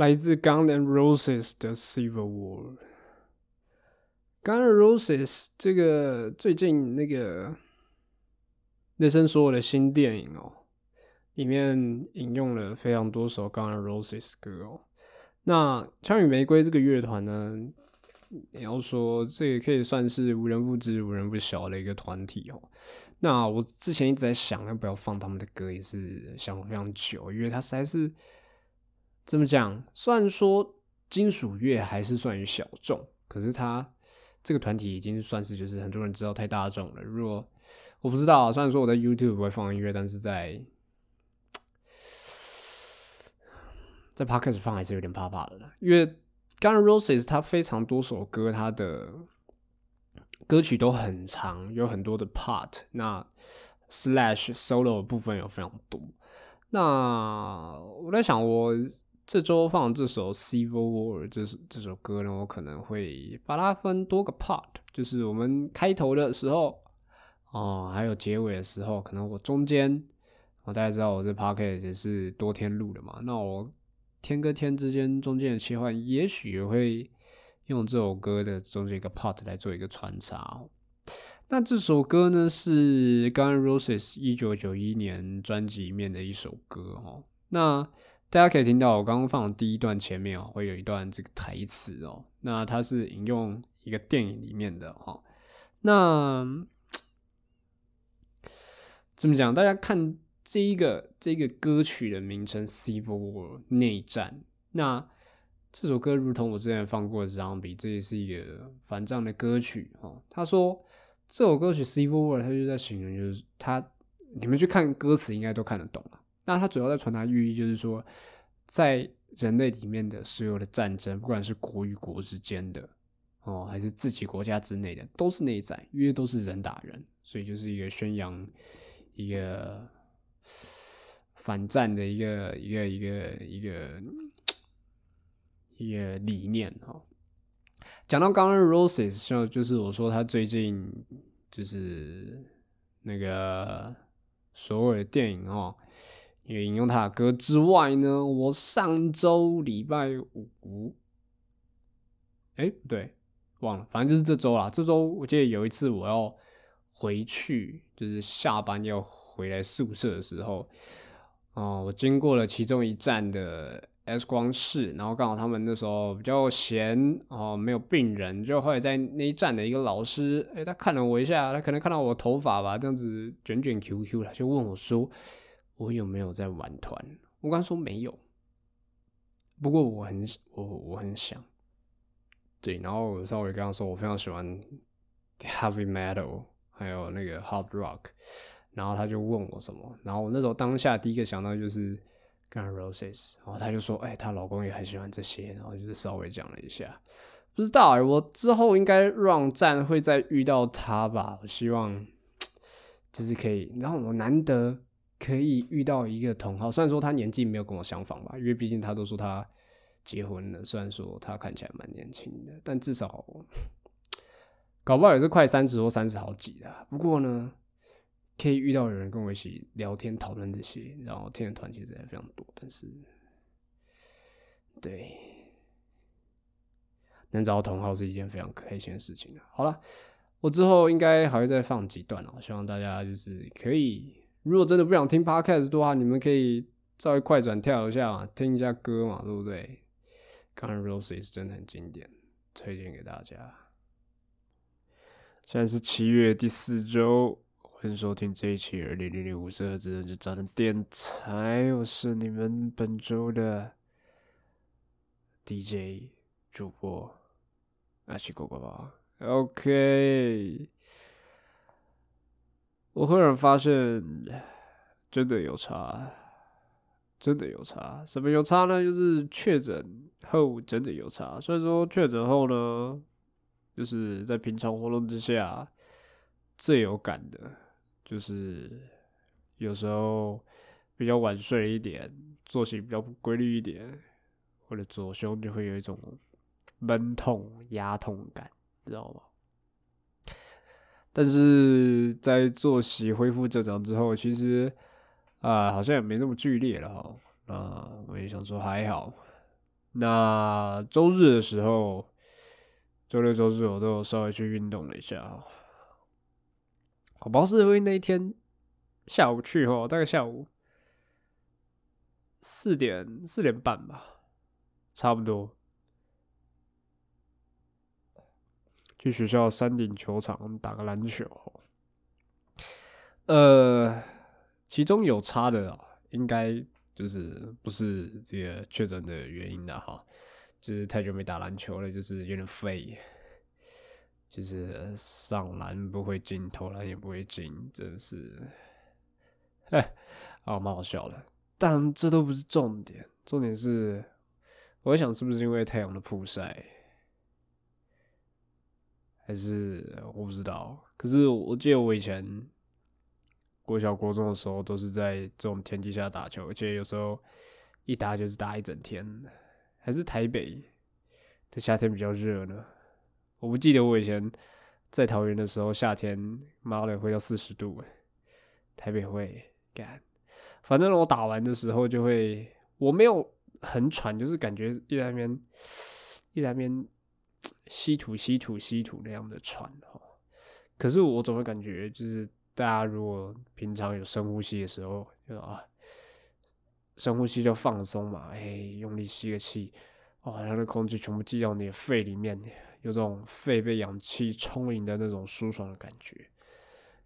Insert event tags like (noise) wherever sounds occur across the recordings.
来自 Gun and Roses 的 Civil War。Gun and Roses 这个最近那个内森所有的新电影哦，里面引用了非常多首 Gun and Roses 歌哦。那枪与玫瑰这个乐团呢，你要说这也可以算是无人不知、无人不晓的一个团体哦。那我之前一直在想要不要放他们的歌，也是想了非常久，因为它实在是怎么讲？虽然说金属乐还是算于小众，可是它这个团体已经算是就是很多人知道太大众了。如果我不知道啊，虽然说我在 YouTube 会放音乐，但是在在 Podcast 放还是有点怕怕的，因为 Gun N' Roses 它非常多首歌，它的歌曲都很长，有很多的 part，那 slash solo 的部分有非常多。那我在想，我这周放这首《Civil War》这首这首歌呢，我可能会把它分多个 part，就是我们开头的时候，哦，还有结尾的时候，可能我中间，我大家知道我这 p o c k e t 也是多天录的嘛，那我天跟天之间中间的切换，也许也会用这首歌的中间一个 part 来做一个穿插哦。那这首歌呢是 Gun Roses 一九九一年专辑里面的一首歌哦。那大家可以听到我刚刚放的第一段前面哦，会有一段这个台词哦。那它是引用一个电影里面的哦。那怎么讲？大家看这一个这一个歌曲的名称《Civil War》内战。那这首歌如同我之前放过的《Zombie》，这也是一个反战的歌曲哦。他说这首歌曲《Civil War》，他就在形容，就是他你们去看歌词应该都看得懂了。那它主要在传达寓意，就是说在人类里面的所有的战争，不管是国与国之间的哦，还是自己国家之内的，都是内战，因为都是人打人，所以就是一个宣扬一个反战的一个一个一个一个一个理念哈。讲到刚刚 Roses，就就是我说他最近就是那个所有的电影哦，也引用他的歌之外呢，我上周礼拜五，哎、不对，忘了，反正就是这周啦。这周我记得有一次我要回去，就是下班要回来宿舍的时候，哦、我经过了其中一站的 X 光室，然后刚好他们那时候比较闲哦，没有病人，就后来在那一站的一个老师，诶，他看了我一下，他可能看到我头发吧，这样子卷卷 QQ 了，就问我说我有没有在玩团？我刚说没有，不过我很我我很想，对，然后我稍微跟他说我非常喜欢 heavy metal，还有那个 hard rock，然后他就问我什么，然后我那时候当下第一个想到就是跟 Roses，然后他就说，哎、她老公也很喜欢这些，然后就是稍微讲了一下，不知道哎、我之后应该让站会再遇到他吧，我希望 (tsk) 就是可以，然后我难得可以遇到一个同好，虽然说他年纪没有跟我相仿吧，因为毕竟他都说他结婚了，虽然说他看起来蛮年轻的，但至少搞不好也是快三十或三十好几的。不过呢，可以遇到有人跟我一起聊天讨论这些，然后听的团其实也非常多，但是对能找到同好是一件非常开心的事情啊。好了，我之后应该还会再放几段哦，希望大家就是可以，如果真的不想听 podcast 的话，你们可以稍微快转跳一下嘛，听一下歌嘛，对不对？刚刚 Roses 真的很经典，推荐给大家。现在是七月第四周，欢迎收听这一期二零零零五十赫兹之战的电台，我是你们本周的 DJ 主播阿奇狗狗吧。OK，我忽然发现，真的有差，真的有差。什么有差呢？就是确诊后真的有差。虽然说确诊后呢，就是在平常活动之下，最有感的就是有时候比较晚睡一点，作息比较不规律一点，我的左胸就会有一种闷痛、压痛感，知道吗？但是在作息恢复正常之后，其实啊、好像也没那么剧烈了哈。那我也想说还好。那周日的时候，周六周日我都有稍微去运动了一下哈。我不知道是因为那一天下午去哈，大概下午四点四点半吧，差不多。去学校山顶球场打个篮球，呃，其中有差的、啊，应该就是不是这个确诊的原因的哈，就是太久没打篮球了，就是有点废，就是上篮不会进，投篮也不会进，真是，哎，啊，蛮好笑的。但这都不是重点，重点是，我在想是不是因为太阳的曝晒。还是我不知道。可是我记得我以前国小、国中的时候，都是在这种天气下打球，而且有时候一打就是打一整天。还是台北的夏天比较热呢。我不记得我以前在桃园的时候，夏天妈的会到四十度，台北会干。反正我打完的时候就会，我没有很喘，就是感觉一在那边一在那边。吸吐、吸吐、吸吐那样的喘哈，可是我总会感觉，就是大家如果平常有深呼吸的时候，就啊，深呼吸就放松嘛，哎，用力吸个气，哇，让那空气全部进到你的肺里面，有种肺被氧气充盈的那种舒爽的感觉。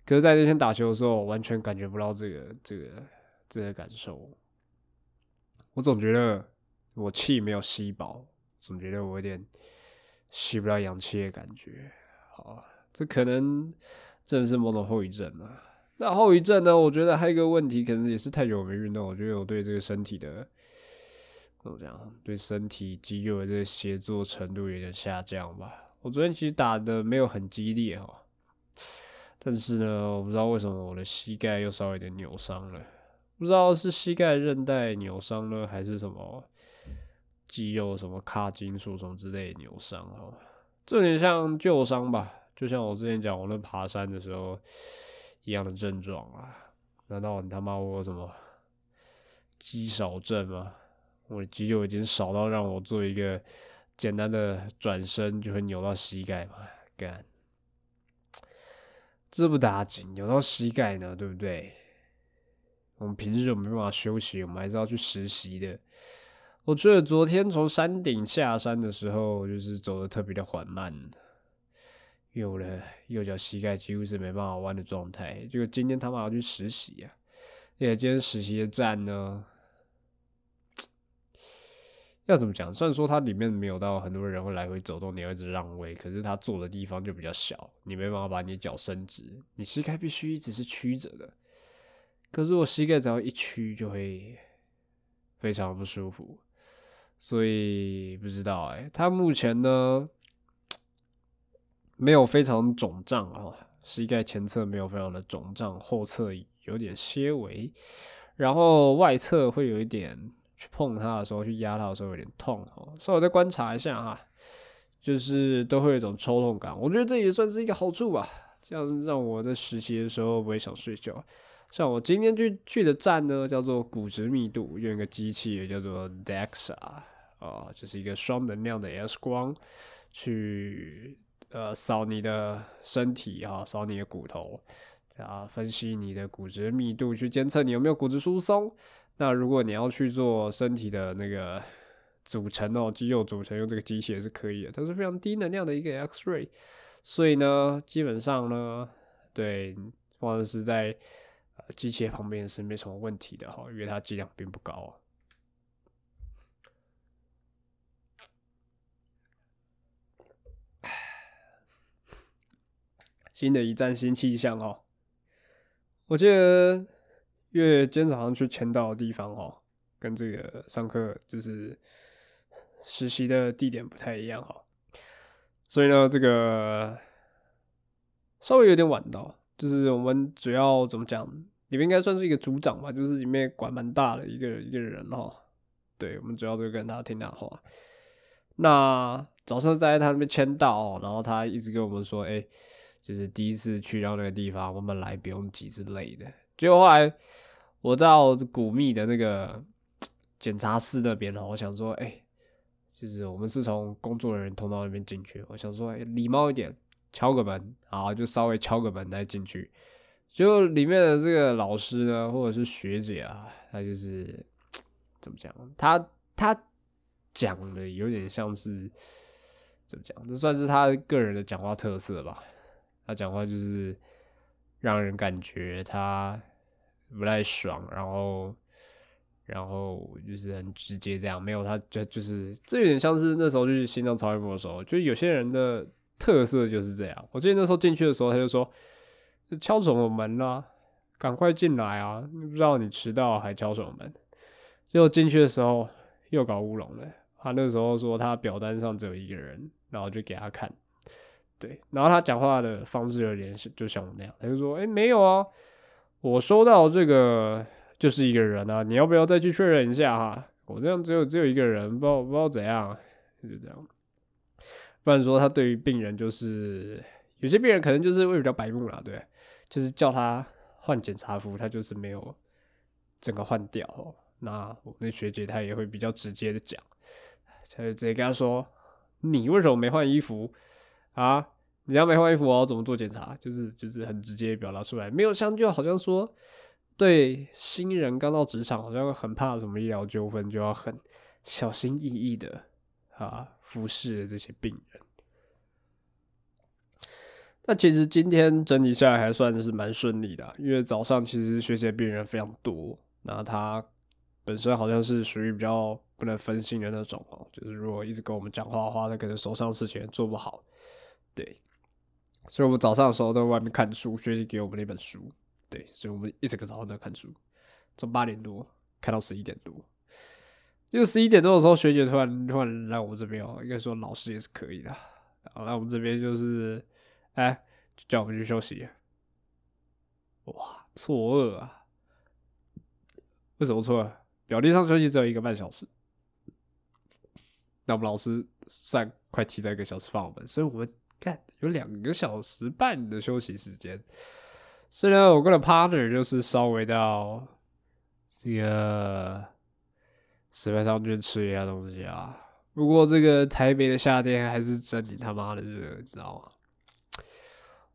可是，在那天打球的时候，完全感觉不到这个、这个、这个感受。我总觉得我气没有吸饱，总觉得我有点。吸不到氧气的感觉，好，这可能真的是某种后遗症啊。那后遗症呢？我觉得还有一个问题，可能也是太久没运动，我觉得我对这个身体的怎么讲，对身体肌肉的这个协作程度有点下降吧。我昨天其实打的没有很激烈哈，但是呢，我不知道为什么我的膝盖又稍微有点扭伤了，不知道是膝盖韧带扭伤了还是什么。肌肉什么卡金属什么之类的扭伤哦，这有点像旧伤吧，就像我之前讲我那爬山的时候一样的症状啊。难道你他妈我有什么肌少症吗？我的肌肉已经少到让我做一个简单的转身就会扭到膝盖吗？干，这不打紧，扭到膝盖呢，对不对？我们平日有没办法休息，我们还是要去实习的。我觉得昨天从山顶下山的时候，就是走的特别的缓慢，因为我的右脚膝盖几乎是没办法弯的状态。结果今天他妈要去实习啊，而且今天实习的站呢，(tsk) 要怎么讲？虽然说它里面没有到很多人会来回走动，你要一直让位，可是它坐的地方就比较小，你没办法把你脚伸直，你膝盖必须一直是曲着的。可是我膝盖只要一曲，就会非常不舒服。所以不知道哎、他目前呢没有非常肿胀啊，膝盖前侧没有非常的肿胀，后侧有点些微，然后外侧会有一点去碰它的时候，去压它的时候有点痛哦，稍微再观察一下哈，就是都会有一种抽痛感，我觉得这也算是一个好处吧，这样让我在实习的时候不会想睡觉。像我今天去去的站呢，叫做骨质密度，用一个机器也叫做 DEXA 啊，就是一个双能量的 X 光，去呃扫你的身体啊，扫你的骨头啊，分析你的骨质密度，去监测你有没有骨质疏松。那如果你要去做身体的那个组成哦，肌肉组成，用这个机器也是可以的，它是非常低能量的一个 X ray，所以呢，基本上呢，对，或者是在。呃，机械旁边是没什么问题的哈，因为它剂量并不高啊。新的一站新气象哦，我记得因为今天早上去签到的地方哦，跟这个上课就是实习的地点不太一样哈，所以呢，这个稍微有点晚到。就是我们主要怎么讲，里面应该算是一个组长吧，就是里面管蛮大的一个一个人哈。对我们主要就跟他听他话。那早上在他那边签到，然后他一直跟我们说，哎、就是第一次去到那个地方，我们来不用急之类的。结果后来我到古密的那个检查室那边哦，我想说，哎、就是我们是从工作人员通道那边进去，我想说，哎、礼貌一点。敲个门，然后就稍微敲个门再进去。就里面的这个老师呢，或者是学姐啊，他就是怎么讲？他他讲的有点像是怎么讲？这算是他个人的讲话特色吧。他讲话就是让人感觉他不太爽，然后然后就是很直接这样，没有他就就是这有点像是那时候就是心脏超音波的时候，就有些人的。特色就是这样。我记得那时候进去的时候，他就说：“敲什么门啊？赶快进来啊！不知道你迟到还敲什么门？”结果进去的时候又搞乌龙了。他那时候说他表单上只有一个人，然后就给他看。对，然后他讲话的方式有点就像我那样，他就说：“哎、没有啊，我收到这个就是一个人啊，你要不要再去确认一下哈？我这样只有只有一个人，不知道不知道怎样，就这样。”不然说他对于病人就是有些病人可能就是会比较白目啦，对，就是叫他换检查服，他就是没有整个换掉哦。那我那学姐她也会比较直接的讲，她就直接跟他说：“你为什么没换衣服啊？你要没换衣服，我要怎么做检查？”就是就是很直接表达出来，没有像就好像说对新人刚到职场，好像很怕什么医疗纠纷，就要很小心翼翼的啊。服侍这些病人，那其实今天整體下来还算是蛮顺利的，因为早上其實學姐病人非常多，那他本身好像是属于比较不能分心的那种哦，就是如果一直跟我们讲话的话，他可能手上的事情也做不好，对，所以我们早上的时候在外面看书，学姐给我们那本书。对，所以我们一整個早上都在看书，从八点多看到十一点多。因為十一點多的時候，學姐突然突然來我們這邊哦，應該說老師也是可以的。然後來我們這邊就是，哎，叫我們去休息。哇，錯愕啊！為什麼錯愕？表弟上休息只有一個半小時，那我們老師算快提早一個小時放我們，所以我們幹有兩個小時半的休息時間。所以呢，我跟的 partner 就是稍微到这个石牌上去吃一下东西啊。不过这个台北的夏天还是真你他妈的热，你知道吗？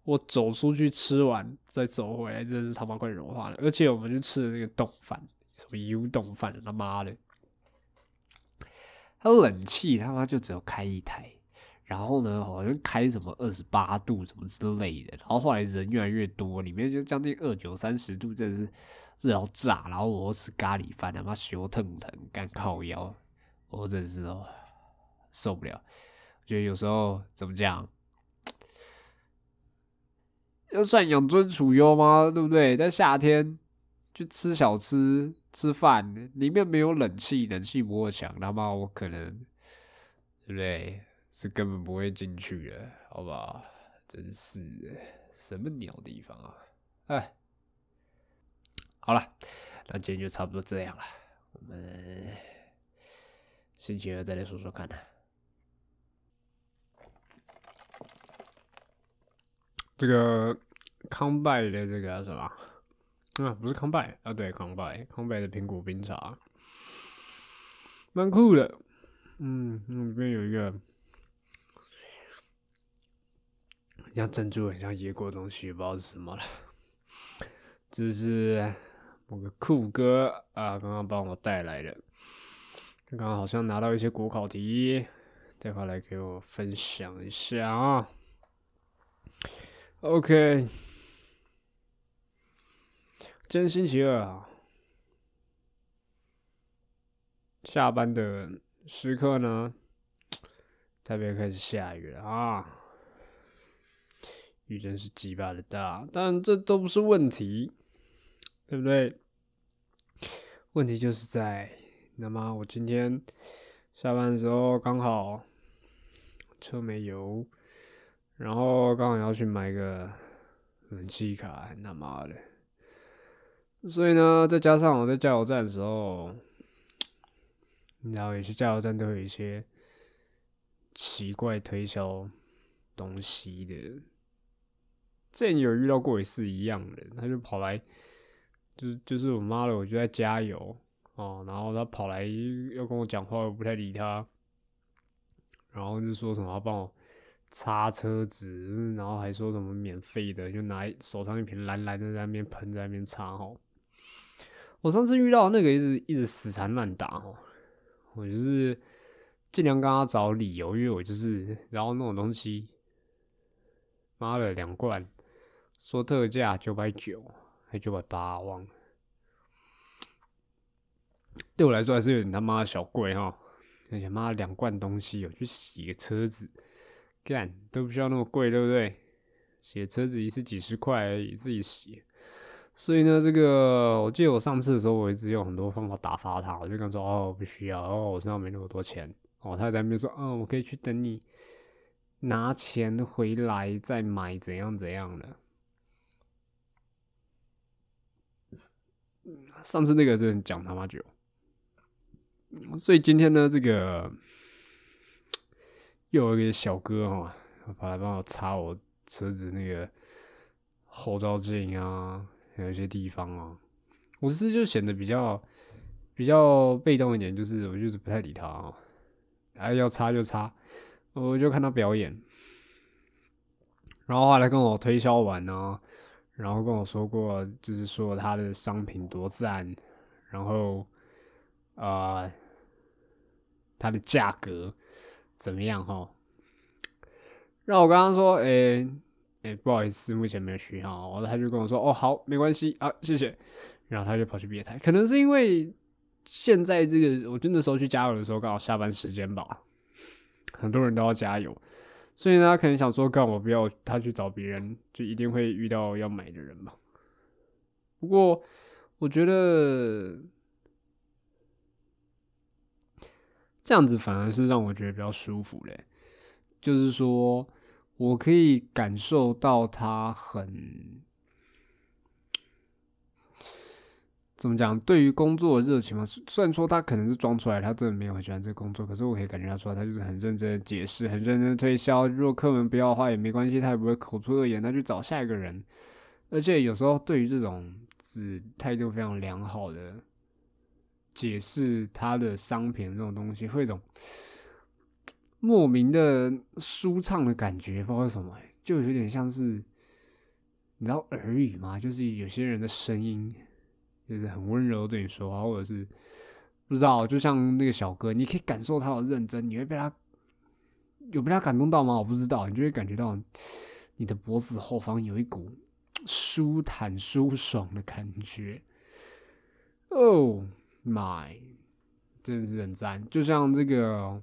我走出去吃完再走回来，真是他妈快融化了。而且我们去吃的那个冻饭，什么油冻饭，他妈的，它冷气他妈就只有开一台，然后呢好像开什么二十八度什么之类的，然后后来人越来越多，里面就将近二九三十度，真的是热到炸。然后我吃咖喱饭，他妈胸疼疼，干靠腰，我真是哦受不了。我觉得有时候怎么讲？要算养尊处优吗？对不对？在夏天去吃小吃吃饭，里面没有冷气，冷气不够强，他妈我可能对不对？是根本不会进去的，好吧？真是的什么鸟地方啊！哎，好了，那今天就差不多这样了，我们星期二再来说说看呢。这个康拜的这个什么啊？不是康拜啊，对，康拜，康拜的苹果冰茶，蛮酷的。嗯，那里边有一个很像珍珠、很像椰果的东西，不知道是什么了。这是我个酷哥啊，刚刚帮我带来的，刚刚好像拿到一些国考题，待会来给我分享一下啊。OK，今天星期二啊，下班的时刻呢，特别开始下雨了啊，雨真是鸡巴的大，但这都不是问题，对不对？问题就是在，那么我今天下班的时候刚好车没油。然后刚好要去买个冷气卡，他妈的！所以呢，再加上我在加油站的时候，你知道有些加油站都有一些奇怪推销东西的。之前有遇到过一次一样的，他就跑来，就是就是我妈的，我就在加油哦，然后他跑来要跟我讲话，我不太理他，然后就说什么要帮我。擦车子，然后还说什么免费的，就拿手上一瓶蓝蓝的在那边喷，在那边擦哦。我上次遇到那个一直一直死缠烂打哦，我就是尽量跟他找理由，因为我就是然后那种东西，妈的两罐说特价九百九，还九百八，忘了。对我来说还是有点他妈的小贵哈，而且妈两罐东西，有去洗个车子。干都不需要那么贵，对不对？洗车子一次几十块而已，自己洗。所以呢，这个我记得我上次的时候，我一直用很多方法打发他。我就跟他说：“哦，不需要，哦，我身上没那么多钱。”哦，他在那边说：“嗯，我可以去等你拿钱回来再买，怎样怎样的。”上次那个真的讲他妈久。所以今天呢，这个。又有一个小哥哈，跑来帮我擦我车子那个后照镜啊，有一些地方啊。我是就显得比较比较被动一点，就是我就是不太理他啊，哎要擦就擦，我就看他表演。然后后来跟我推销完呢，然后跟我说过，就是说他的商品多赞，然后啊，他的价格。怎么样哈？让我刚刚说，诶、诶、不好意思，目前没有需要。然后他就跟我说，哦，好，没关系啊，谢谢。然后他就跑去别台，可能是因为现在这个，我真的时候去加油的时候刚好下班时间吧，很多人都要加油，所以呢，他可能想说，干我不要他去找别人，就一定会遇到要买的人嘛。不过我觉得。这样子反而是让我觉得比较舒服嘞，就是说我可以感受到他很怎么讲，对于工作的热情嘛。虽然说他可能是装出来，他真的没有很喜欢这个工作，可是我可以感觉他出来，他就是很认真的解释，很认真的推销。如果客人不要的话也没关系，他也不会口出恶言，他去找下一个人。而且有时候对于这种只态度非常良好的解释他的商品这种东西，会一种莫名的舒畅的感觉，不知道为什么，就有点像是你知道耳语吗？就是有些人的声音就是很温柔对你说话，或者是不知道，就像那个小哥，你可以感受他的认真，你会被他有被他感动到吗？我不知道，你就会感觉到你的脖子后方有一股舒坦舒爽的感觉。Oh my，真的是很赞。就像这个，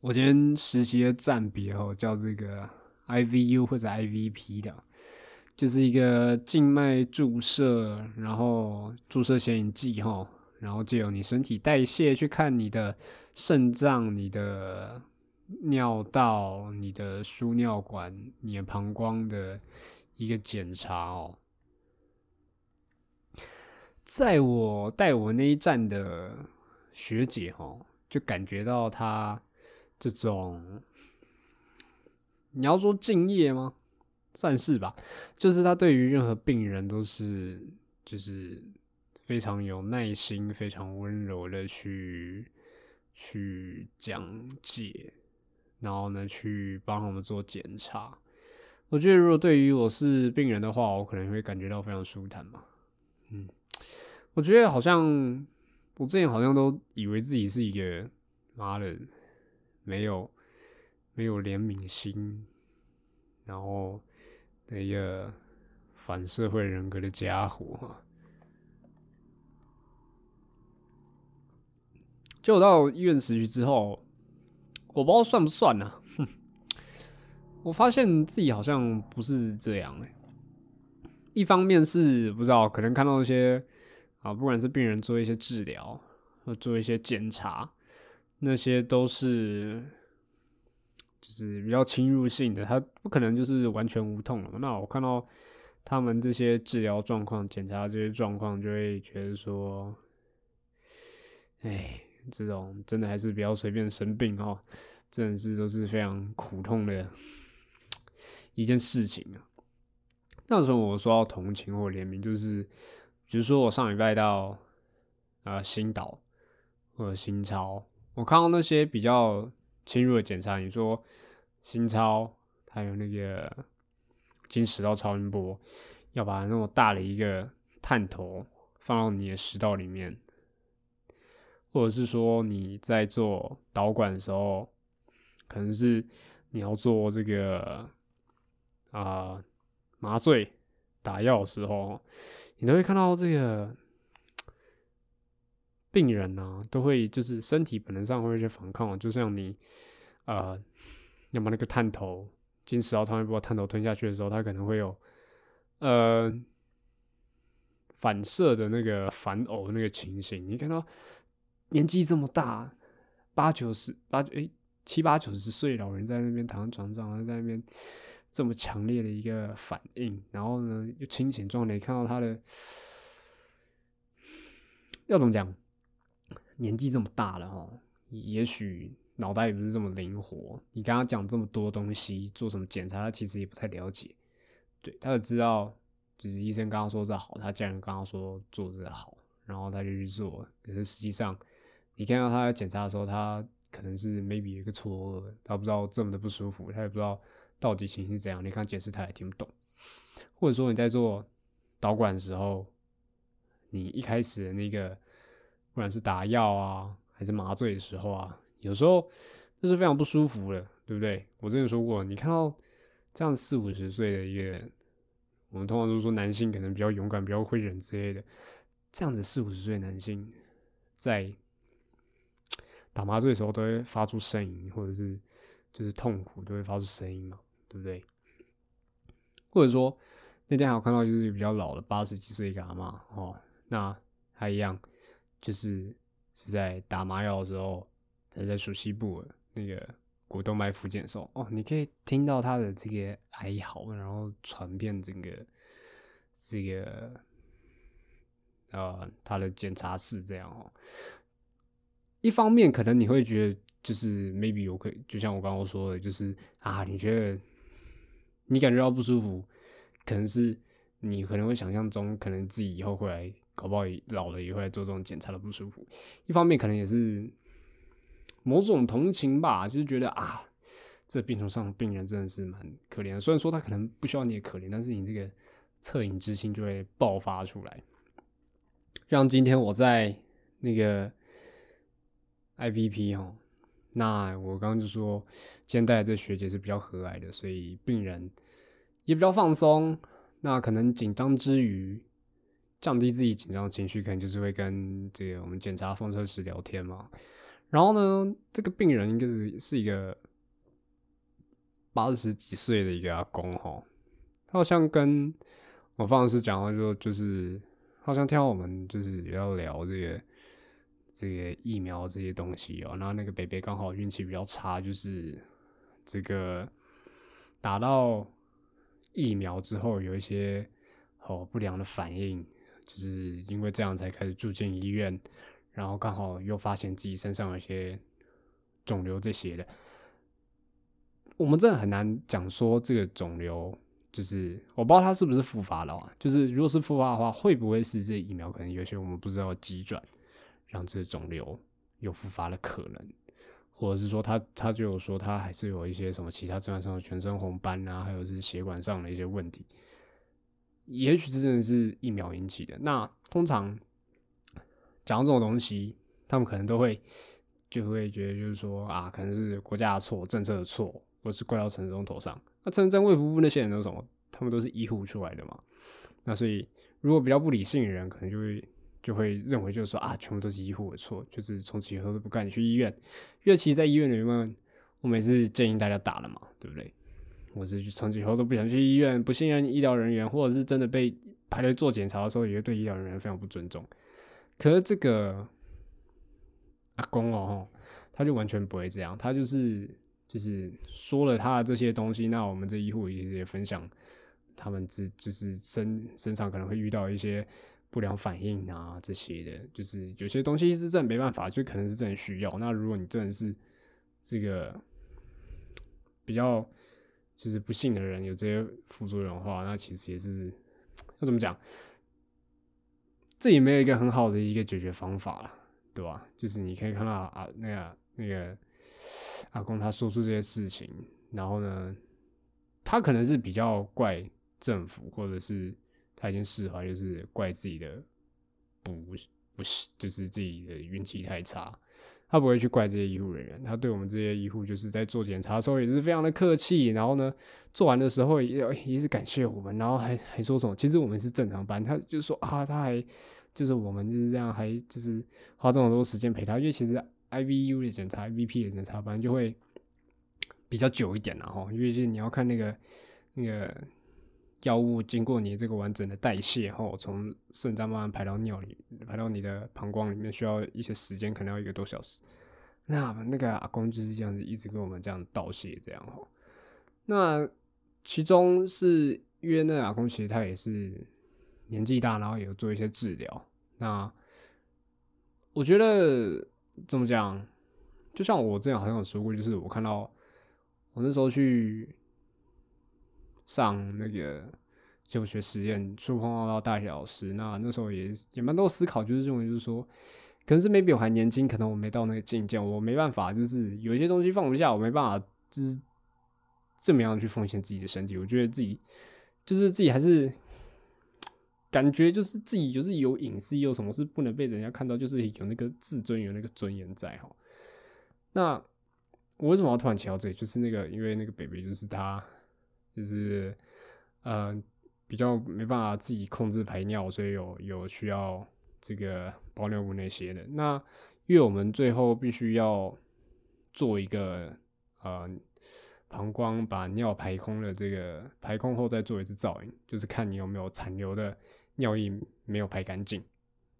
我今天实习的站别哦，叫这个 IVU 或者 IVP 的，就是一个静脉注射，然后注射显影剂哈，然后借由你身体代谢去看你的肾脏、你的尿道、你的输尿管、你的膀胱的一个检查哦。在我带我那一站的学姐哈，就感觉到她这种，你要说敬业吗？算是吧，就是他对于任何病人都是就是非常有耐心、非常温柔的去去讲解，然后呢去帮他们做检查。我觉得如果对于我是病人的话，我可能会感觉到非常舒坦嘛。嗯，我觉得好像我之前好像都以为自己是一个妈的没有没有怜悯心，然后那个反社会人格的家伙哈。就我到医院实习之后，我不知道算不算呢、哼，我发现自己好像不是这样哎、一方面是不知道，可能看到一些啊，不管是病人做一些治疗或做一些检查，那些都是是比较侵入性的，它不可能就是完全无痛了嘛。那我看到他们这些治疗状况、检查这些状况，就会觉得说，哎，这种真的还是不要随便生病哦，真的是都是非常苦痛的一件事情啊。那时候我说到同情或怜悯，就是比如说我上礼拜到呃新岛或者新超，我看到那些比较侵入的检查，你说新超还有那个经食道超音波，要把那么大的一个探头放到你的食道里面，或者是说你在做导管的时候，可能是你要做这个啊、麻醉打药的时候，你都会看到这个病人呢、都会就是身体本能上会有些反抗，就像你呃，要么那个探头经食道超音波探头吞下去的时候，它可能会有呃反射的那个反呕那个情形。你看到年纪这么大，八九十八诶七八九十岁老人在那边躺在床上，然后在那边这么强烈的一个反应，然后呢又清醒状态，看到他的要怎么讲，年纪这么大了哈，也许脑袋也不是这么灵活。你跟他讲这么多东西，做什么检查，他其实也不太了解。对，他就知道，就是医生刚刚说这好，他家人刚刚说做这好，然后他就去做。可是实际上，你看到他检查的时候，他可能是 maybe 有一个错愕，他不知道这么的不舒服，他也不知道到底情形怎样。你看解释他也听不懂，或者说你在做导管的时候，你一开始的那个不管是打药啊，还是麻醉的时候啊，有时候这是非常不舒服的，对不对？我之前说过，你看到这样四五十岁的一个，我们通常都说男性可能比较勇敢、比较会忍之类的，这样子四五十岁男性在打麻醉的时候都会发出声音，或者是就是痛苦都会发出声音嘛，对不对？或者说那天还有看到就是比较老的八十几岁一个阿嬷哦，那他一样就是是在打麻药的时候，他在数西部那个股动脉复健的时候，哦，你可以听到他的这个哀嚎，然后传遍整个这个呃他的检查室这样哦。一方面可能你会觉得就是 maybe 我可以，就像我刚刚说的，就是啊，你觉得你感觉到不舒服，可能是你可能会想象中，可能自己以后会来，搞不好老了也会来做这种检查的不舒服。一方面可能也是某种同情吧，就是觉得啊，这病床上病人真的是蛮可怜。虽然说他可能不需要你的可怜，但是你这个恻隐之心就会爆发出来。像今天我在那个 IVP 哦，那我刚刚就说，今天带这学姐是比较和蔼的，所以病人也比较放松。那可能紧张之余，降低自己紧张的情绪，可能就是会跟这个我们检查风车时聊天嘛。然后呢，这个病人应该是是一个八十几岁的一个阿公哈，他好像跟我放师讲话说，就是好像听到我们就是要聊这个这个疫苗这些东西哦、然后那个北北刚好运气比较差，就是这个打到疫苗之后有一些哦不良的反应，就是因为这样才开始住进医院，然后刚好又发现自己身上有一些肿瘤这些的。我们真的很难讲说这个肿瘤，就是我不知道它是不是复发了啊。就是如果是复发的话，会不会是这疫苗可能有些我们不知道的机转，让这个肿瘤有复发的可能？或者是说他他就有说他还是有一些什么其他症状上的全身红斑啊，还有是血管上的一些问题，也许这真的是疫苗引起的。那通常讲这种东西，他们可能都会就会觉得就是说啊，可能是国家的错、政策的错，或是怪到陈时中头上。那陈时中卫福部那些人都什么？他们都是医护出来的嘛。那所以如果比较不理性的人，可能就会就会认为就是说啊，全部都是医护的错，就是从此以后都不敢去医院。因为其实，在医院里面，我每次建议大家打了嘛，对不对？我是从此以后都不想去医院，不信任医疗人员，或者是真的被排队做检查的时候，也会对医疗人员非常不尊重。可是这个阿公哦，他就完全不会这样，他就是就是说了他的这些东西，那我们这医护其实也分享他们之就是身身上可能会遇到一些不良反应啊这些的，就是有些东西是真的没办法，就可能是真的需要。那如果你真的是这个比较就是不幸的人有这些副作用的话，那其实也是 (tsk) 要怎么讲？这也没有一个很好的一个解决方法了，对吧？就是你可以看到啊，那个那个阿公他说出这些事情，然后呢，他可能是比较怪政府，或者是他已经释怀，就是怪自己的不不是，就是自己的运气太差。他不会去怪这些医护人员，他对我们这些医护就是在做检查的时候也是非常的客气，然后呢，做完的时候也也是感谢我们，然后还还说什么，其实我们是正常班，他就说啊，他还就是我们就是这样，还就是花这么多时间陪他，因为其实 IVU 的检查、IVP 的检查班就会比较久一点然后因为就是你要看那个那个药物经过你这个完整的代谢后，从肾脏慢慢排到尿里，排到你的膀胱里面，需要一些时间，可能要一个多小时。那那个阿公就是这样子，一直跟我们这样道谢，这样哈。那其中是因为那个阿公其实他也是年纪大，然后也有做一些治疗。那我觉得怎么讲，就像我之前好像有说过，就是我看到我那时候去上那个就学实验，触碰到到大学老师，那那时候也也蛮多思考，就是认为就是说，可能是 maybe 我还年轻，可能我没到那个境界，我没办法，就是有一些东西放不下，我没办法，就是这么样去奉献自己的身体。我觉得自己就是自己还是感觉就是自己就是有隐私，有什么是不能被人家看到，就是有那个自尊，有那个尊严在哈。那我为什么要突然提到这里？就是那个，因为那个 baby 就是他，就是呃比较没办法自己控制排尿，所以有有需要这个包尿布那些的。那因为我们最后必须要做一个呃膀胱把尿排空的这个排空后再做一次造影，就是看你有没有残留的尿液没有排干净。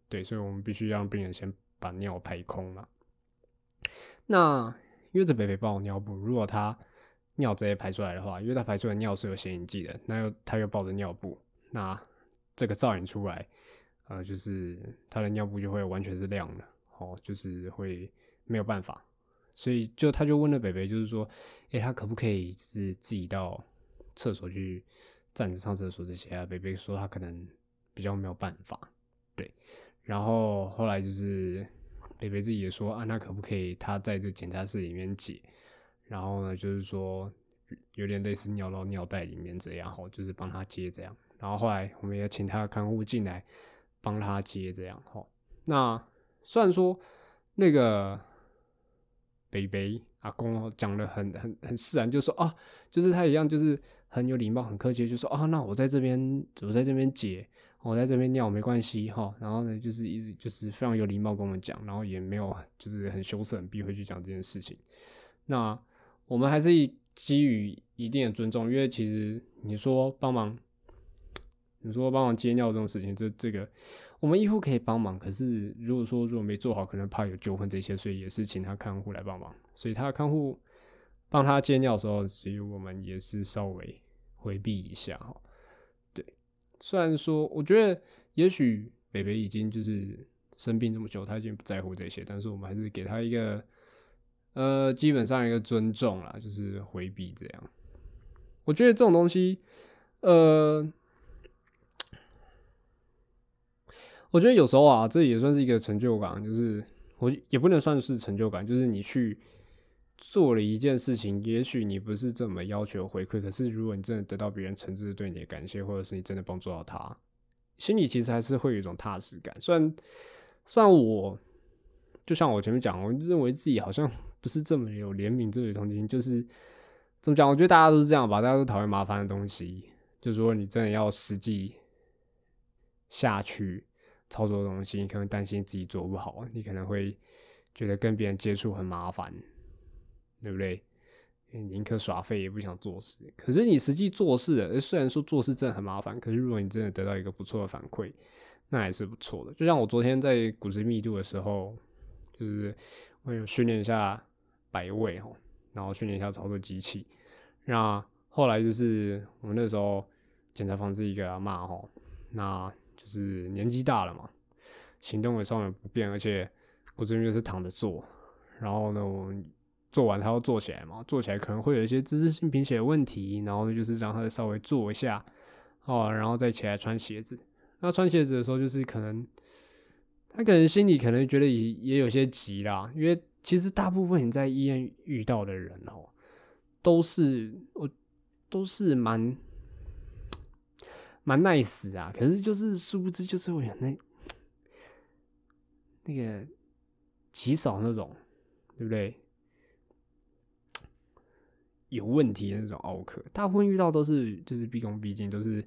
对，所以我们必须让病人先把尿排空嘛。那因为这北北抱尿布，如果他尿直接排出来的话，因为他排出来的尿是有显影剂的，那又他又抱着尿布，那这个造影出来，呃，就是他的尿布就会完全是亮的，哦，就是会没有办法，所以就他就问了北北，就是说，诶、他可不可以就是自己到厕所去站着上厕所这些啊，北北说他可能比较没有办法，对。然后后来就是北北自己也说啊，那可不可以他在这检查室里面解？然后呢，就是说有点类似尿到尿袋里面这样，吼，就是帮他接这样。然后后来我们也请他的看护进来帮他接这样，吼。那虽然说那个北北阿公讲的很很很自然，就说啊，就是他一样，就是很有礼貌、很客气，就说啊，那我在这边，我在这边解，我在这边尿没关系哈。然后呢，就是一直就是非常有礼貌跟我们讲，然后也没有就是很羞涩、很避讳去讲这件事情。那我们还是以基于一定的尊重，因为其实你说帮忙，你说帮忙接尿这种事情，这这个我们医护可以帮忙，可是如果说如果没做好，可能怕有纠纷这些，所以也是请他看护来帮忙。所以他看护帮他接尿的时候，所以我们也是稍微回避一下哈。对，虽然说我觉得也许北北已经就是生病这么久，他已经不在乎这些，但是我们还是给他一个。呃，基本上一个尊重啦，就是回避这样。我觉得这种东西，呃，我觉得有时候啊，这也算是一个成就感，就是我也不能算是成就感，就是你去做了一件事情，也许你不是这么要求回馈，可是如果你真的得到别人诚挚对你的感谢，或者是你真的帮助到他，心里其实还是会有一种踏实感。虽然，虽然我就像我前面讲，我认为自己好像。不是这么有怜悯、这类同情，就是怎么讲？我觉得大家都是这样吧，大家都讨厌麻烦的东西。就如果你真的要实际下去操作的东西，你可能担心自己做不好，你可能会觉得跟别人接触很麻烦，对不对？宁可耍废也不想做事。可是你实际做事的，虽然说做事真的很麻烦，可是如果你真的得到一个不错的反馈，那还是不错的。就像我昨天在骨质密度的时候，就是我有训练一下。摆位哦，然后训练一下操作机器。那后来就是我们那时候检查房子一个阿妈吼，那就是年纪大了嘛，行动也稍微不便，而且我这边是躺着做。然后呢，我做完他要坐起来嘛，坐起来可能会有一些姿势性贫血的问题。然后呢就是让他稍微坐一下哦，然后再起来穿鞋子。那穿鞋子的时候，就是可能他可能心里可能觉得也也有些急啦，因为。其实大部分你在医院遇到的人哦，都是我都是蛮蛮 nice 啊，可是就是殊不知就是会有那那个极少那种，对不对？有问题的那种奥克，大部分遇到都是就是毕恭毕敬，都是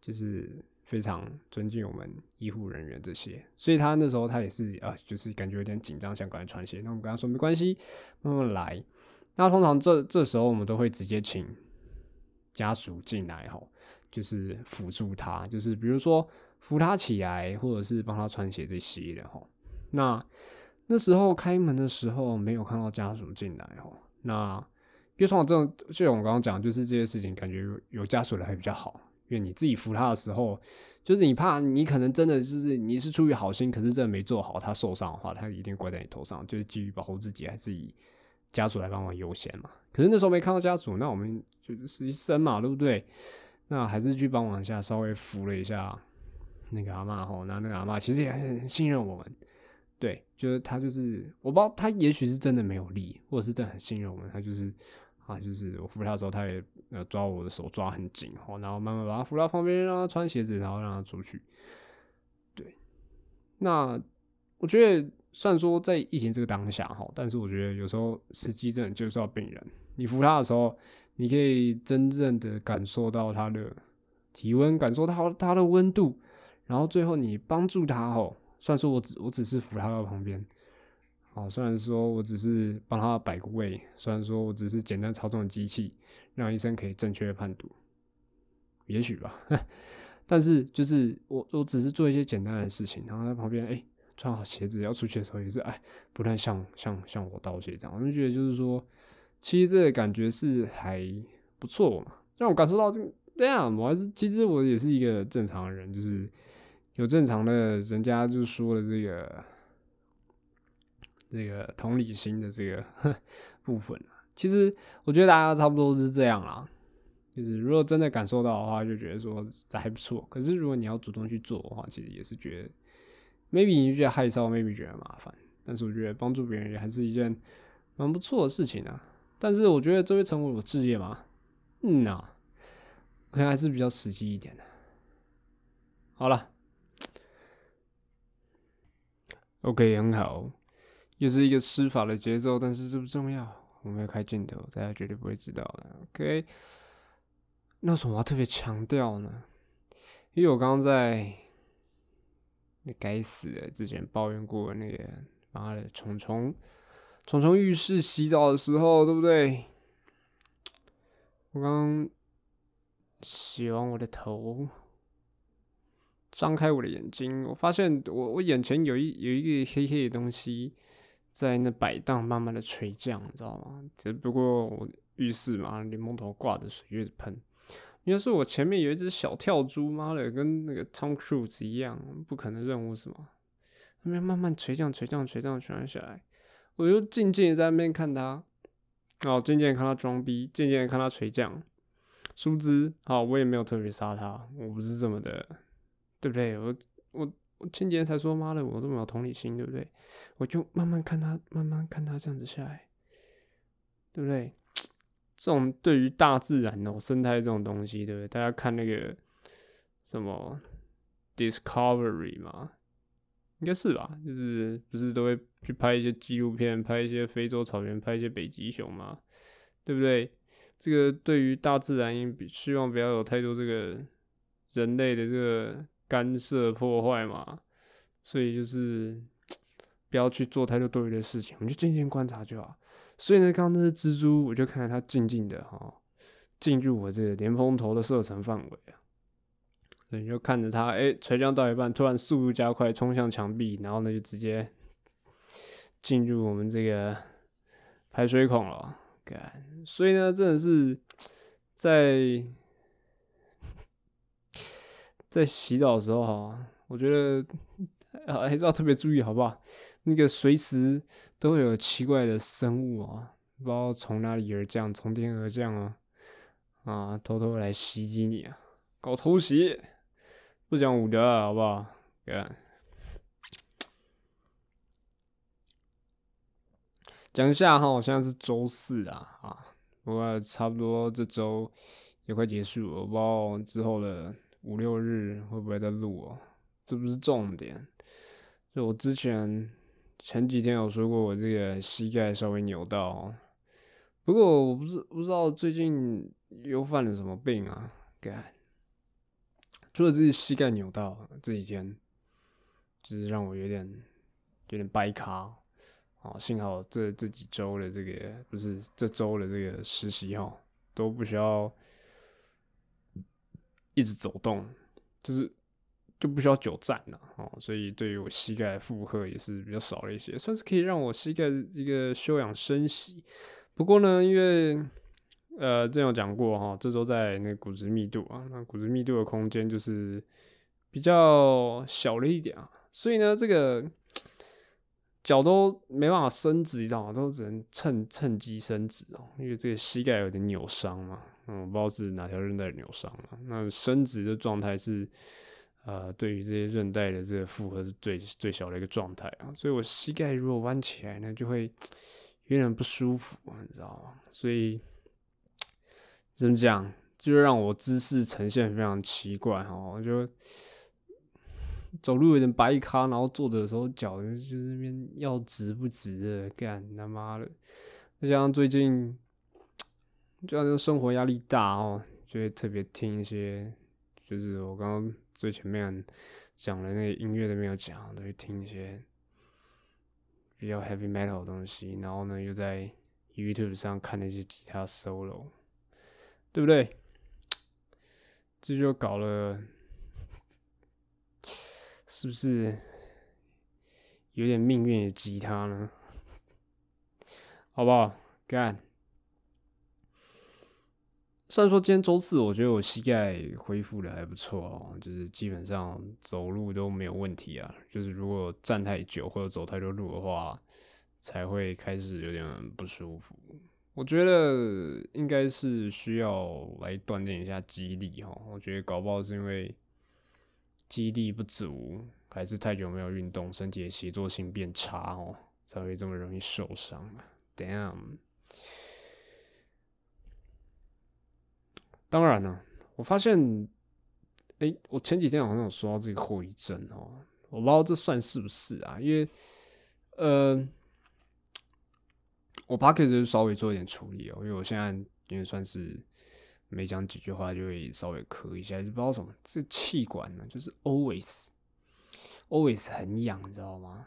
就是。非常尊敬我们医护人员这些，所以他那时候他也是啊，就是感觉有点紧张，想赶快穿鞋。那我们跟他说没关系，慢慢来。那通常这这时候我们都会直接请家属进来哈，就是辅助他，就是比如说扶他起来，或者是帮他穿鞋这些的哈。那那时候开门的时候没有看到家属进来哈。那因为通常这种，就像我刚刚讲，就是这些事情感觉有有家属来还比较好。因为你自己扶他的时候，就是你怕你可能真的就是你是出于好心，可是真的没做好，他受伤的话，他一定怪在你头上。就是基于保护自己，还是以家属来帮忙优先嘛。可是那时候没看到家属，那我们就是实习生嘛，对不对？那还是去帮忙一下，稍微扶了一下那个阿妈吼。那那个阿妈其实也很信任我们，对，就是他就是我不知道他也许是真的没有力，或者是真的很信任我们，他就是。啊，就是我扶他的时候，他也呃抓我的手抓很紧哦，然后慢慢把他扶到旁边，让他穿鞋子，然后让他出去。对，那我觉得虽然说在疫情这个当下哈，但是我觉得有时候实际真的就是要病人，你扶他的时候，你可以真正的感受到他的体温，感受到他的温度，然后最后你帮助他哦，虽然说我只我只是扶他到旁边。啊，虽然说我只是帮他摆个位，虽然说我只是简单操纵机器，让医生可以正确的判读，也许吧，(laughs) 但是就是我我只是做一些简单的事情，然后在旁边哎穿好鞋子要出去的时候也是哎不断向向向我道谢这样，我就觉得就是说，其实这个感觉是还不错嘛，让我感受到这这样，我还是其实我也是一个正常的人，就是有正常的人家就说了这个。这个同理心的这个 (laughs) 部分其实我觉得大家差不多是这样啦。就是如果真的感受到的话，就觉得说这还不错。可是如果你要主动去做的话，其实也是觉得，maybe 你就觉得害臊，maybe 觉得麻烦。但是我觉得帮助别人也还是一件蛮不错的事情啊。但是我觉得这会成为我置业吗？嗯呐、可能还是比较实际一点的。好了，OK，很好，又是一个施法的节奏，但是这不重要。我没有开镜头，大家绝对不会知道的。OK，那什么我要特别强调呢？因为我刚刚在那该死的之前抱怨过那个妈的虫虫虫虫浴室洗澡的时候，对不对？我刚洗完我的头，张开我的眼睛，我发现我我眼前有一有一个黑黑的东西在那摆荡，慢慢的垂降，你知道吗？只不过我浴室嘛，莲蓬头挂着水一直喷。应该是我前面有一只小跳蛛，妈的，跟那个 Tom Cruise 一样，不可能任务是吗？那边慢慢垂降、垂降、垂降、垂降下来，我就静静的在那边看它，哦，渐渐地看它装逼，渐渐的看它垂降。殊不知，好，我也没有特别杀它，我不是这么的，对不对？我我我前几天才说，妈的，我这么有同理心，对不对？我就慢慢看它，慢慢看它这样子下来，对不对？这种对于大自然哦、生态这种东西，对不对？大家看那个什么 Discovery 嘛，应该是吧？就是不是都会去拍一些纪录片，拍一些非洲草原，拍一些北极熊嘛，对不对？这个对于大自然，希望不要有太多这个人类的这个干涉破坏嘛，所以就是不要去做太多多余的事情，我们就静静观察就好。所以呢，刚刚那只蜘蛛，我就看着它静静的哈进入我这个莲蓬头的射程范围啊。所以就看着它，哎、垂降到一半，突然速度加快，冲向墙壁，然后呢就直接进入我们这个排水孔了。干，所以呢，真的是在在洗澡的时候哈，我觉得还是要特别注意，好不好？那个随时都会有奇怪的生物啊，不知道从哪里而降，从天而降啊，啊，偷偷来袭击你啊，搞偷袭，不讲武德，好不好？干，讲一下哈，我现在是周四啊，啊，不过差不多这周也快结束了，我不知道之后的五六日会不会再录哦，这不是重点，就我之前。前几天有说过我这个膝盖稍微扭到，不过我不知不知道最近又犯了什么病啊？干，除了自己膝盖扭到这几天，就是让我有点有点掰咖啊。幸好这这几周的这个不是这周的这个实习哈，都不需要一直走动，就是。就不需要久站了哦，所以对于我膝盖负荷也是比较少了一些，算是可以让我膝盖一个休养生息。不过呢，因为呃，之前有讲过哈，这周在那个骨质密度啊，那骨质密度的空间就是比较小了一点啊，所以呢，这个脚都没办法伸直，你知道吗？都只能趁趁机伸直哦，因为这个膝盖有点扭伤嘛，嗯，我不知道是哪条韧带扭伤了。那伸直的状态是。呃，对于这些韧带的这个负荷是最最小的一个状态啊，所以我膝盖如果弯起来呢，就会有点不舒服，你知道吗？所以怎么讲，就让我姿势呈现非常奇怪哈，我就走路有点白咖，然后坐着的时候脚就就那边要直不直的，干他妈的！再加上最近就像生活压力大哦，就会特别听一些，就是我刚刚。最前面讲的那个音乐都没有讲，都会听一些比较 heavy metal 的东西，然后呢又在 YouTube 上看那些吉他 solo，对不对？这就搞了，是不是有点命运的吉他呢？(laughs) 好不好？干！虽然说今天周四，我觉得我膝盖恢复的还不错哦，就是基本上走路都没有问题啊。就是如果站太久或者走太多路的话，才会开始有点不舒服。我觉得应该是需要来锻炼一下肌力哈。我觉得搞不好是因为肌力不足，还是太久没有运动，身体的协作性变差哦，才会这么容易受伤。Damn！当然了，我发现，哎、我前几天好像有说到这个后遗症哦，我不知道这算是不是啊？因为，呃，我 p o c k e t 稍微做一点处理哦，因为我现在因为算是没讲几句话就会稍微咳一下，就不知道什么，这气管呢就是 always always 很痒，你知道吗？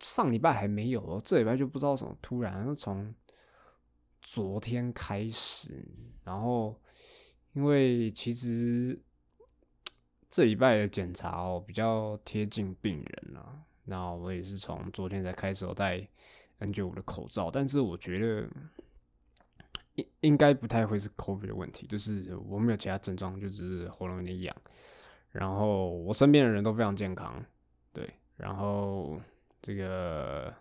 上礼拜还没有哦，这礼拜就不知道什么，突然从昨天开始，然后因为其实这礼拜的检查哦比较贴近病人了，那我也是从昨天才开始有戴 N95 的口罩，但是我觉得应应该不太会是 COVID 的问题，就是我没有其他症状，就只是喉咙有点痒，然后我身边的人都非常健康，对，然后这个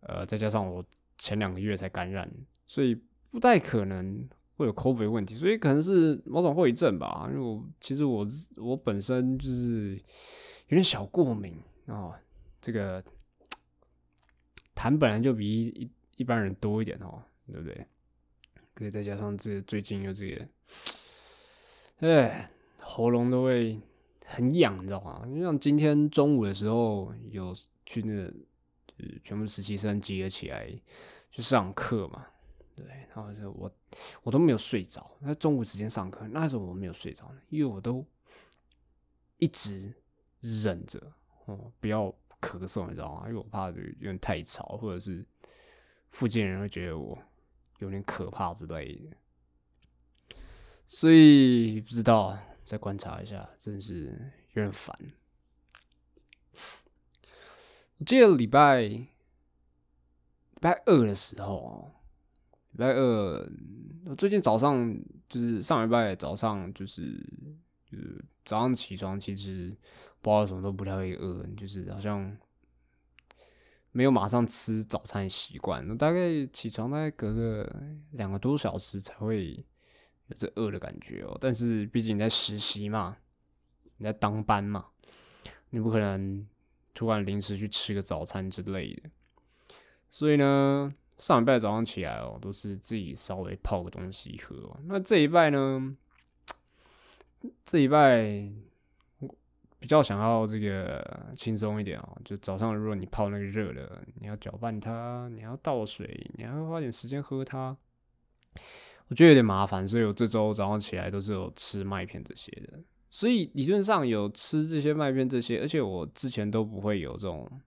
呃再加上我前两个月才感染，所以不太可能会有 COVID 问题，所以可能是某种后遗症吧。因为我其实我我本身就是有点小过敏哦，这个痰本来就比一一般人多一点哦，对不对？可以再加上这最近又这个，哎，喉咙都会很痒，你知道吗？就像今天中午的时候有去那个，就是全部实习生集合起来去上课嘛，对，然后就我我都没有睡着，那中午时间上课，那时候我没有睡着呢，因为我都一直忍着哦，不要咳嗽，你知道吗？因为我怕有点太吵，或者是附近人会觉得我有点可怕之类的，所以不知道，再观察一下，真是有点烦。我记得礼拜礼拜二的时候，礼拜二，我最近早上就是上礼拜早上就是就是早上起床，其实不知道什么都不太会饿，就是好像没有马上吃早餐习惯。大概起床大概隔个两个多小时才会有这饿的感觉哦。但是毕竟你在实习嘛，你在当班嘛，你不可能突然临时去吃个早餐之类的。所以呢，上礼拜早上起来哦，都是自己稍微泡个东西喝。那这一拜呢，这一拜我比较想要这个轻松一点哦。就早上如果你泡那个热的，你要搅拌它，你要倒水，你还要花点时间喝它，我觉得有点麻烦。所以我这周早上起来都是有吃麦片这些的。所以理论上有吃这些麦片这些，而且我之前都不会有这种。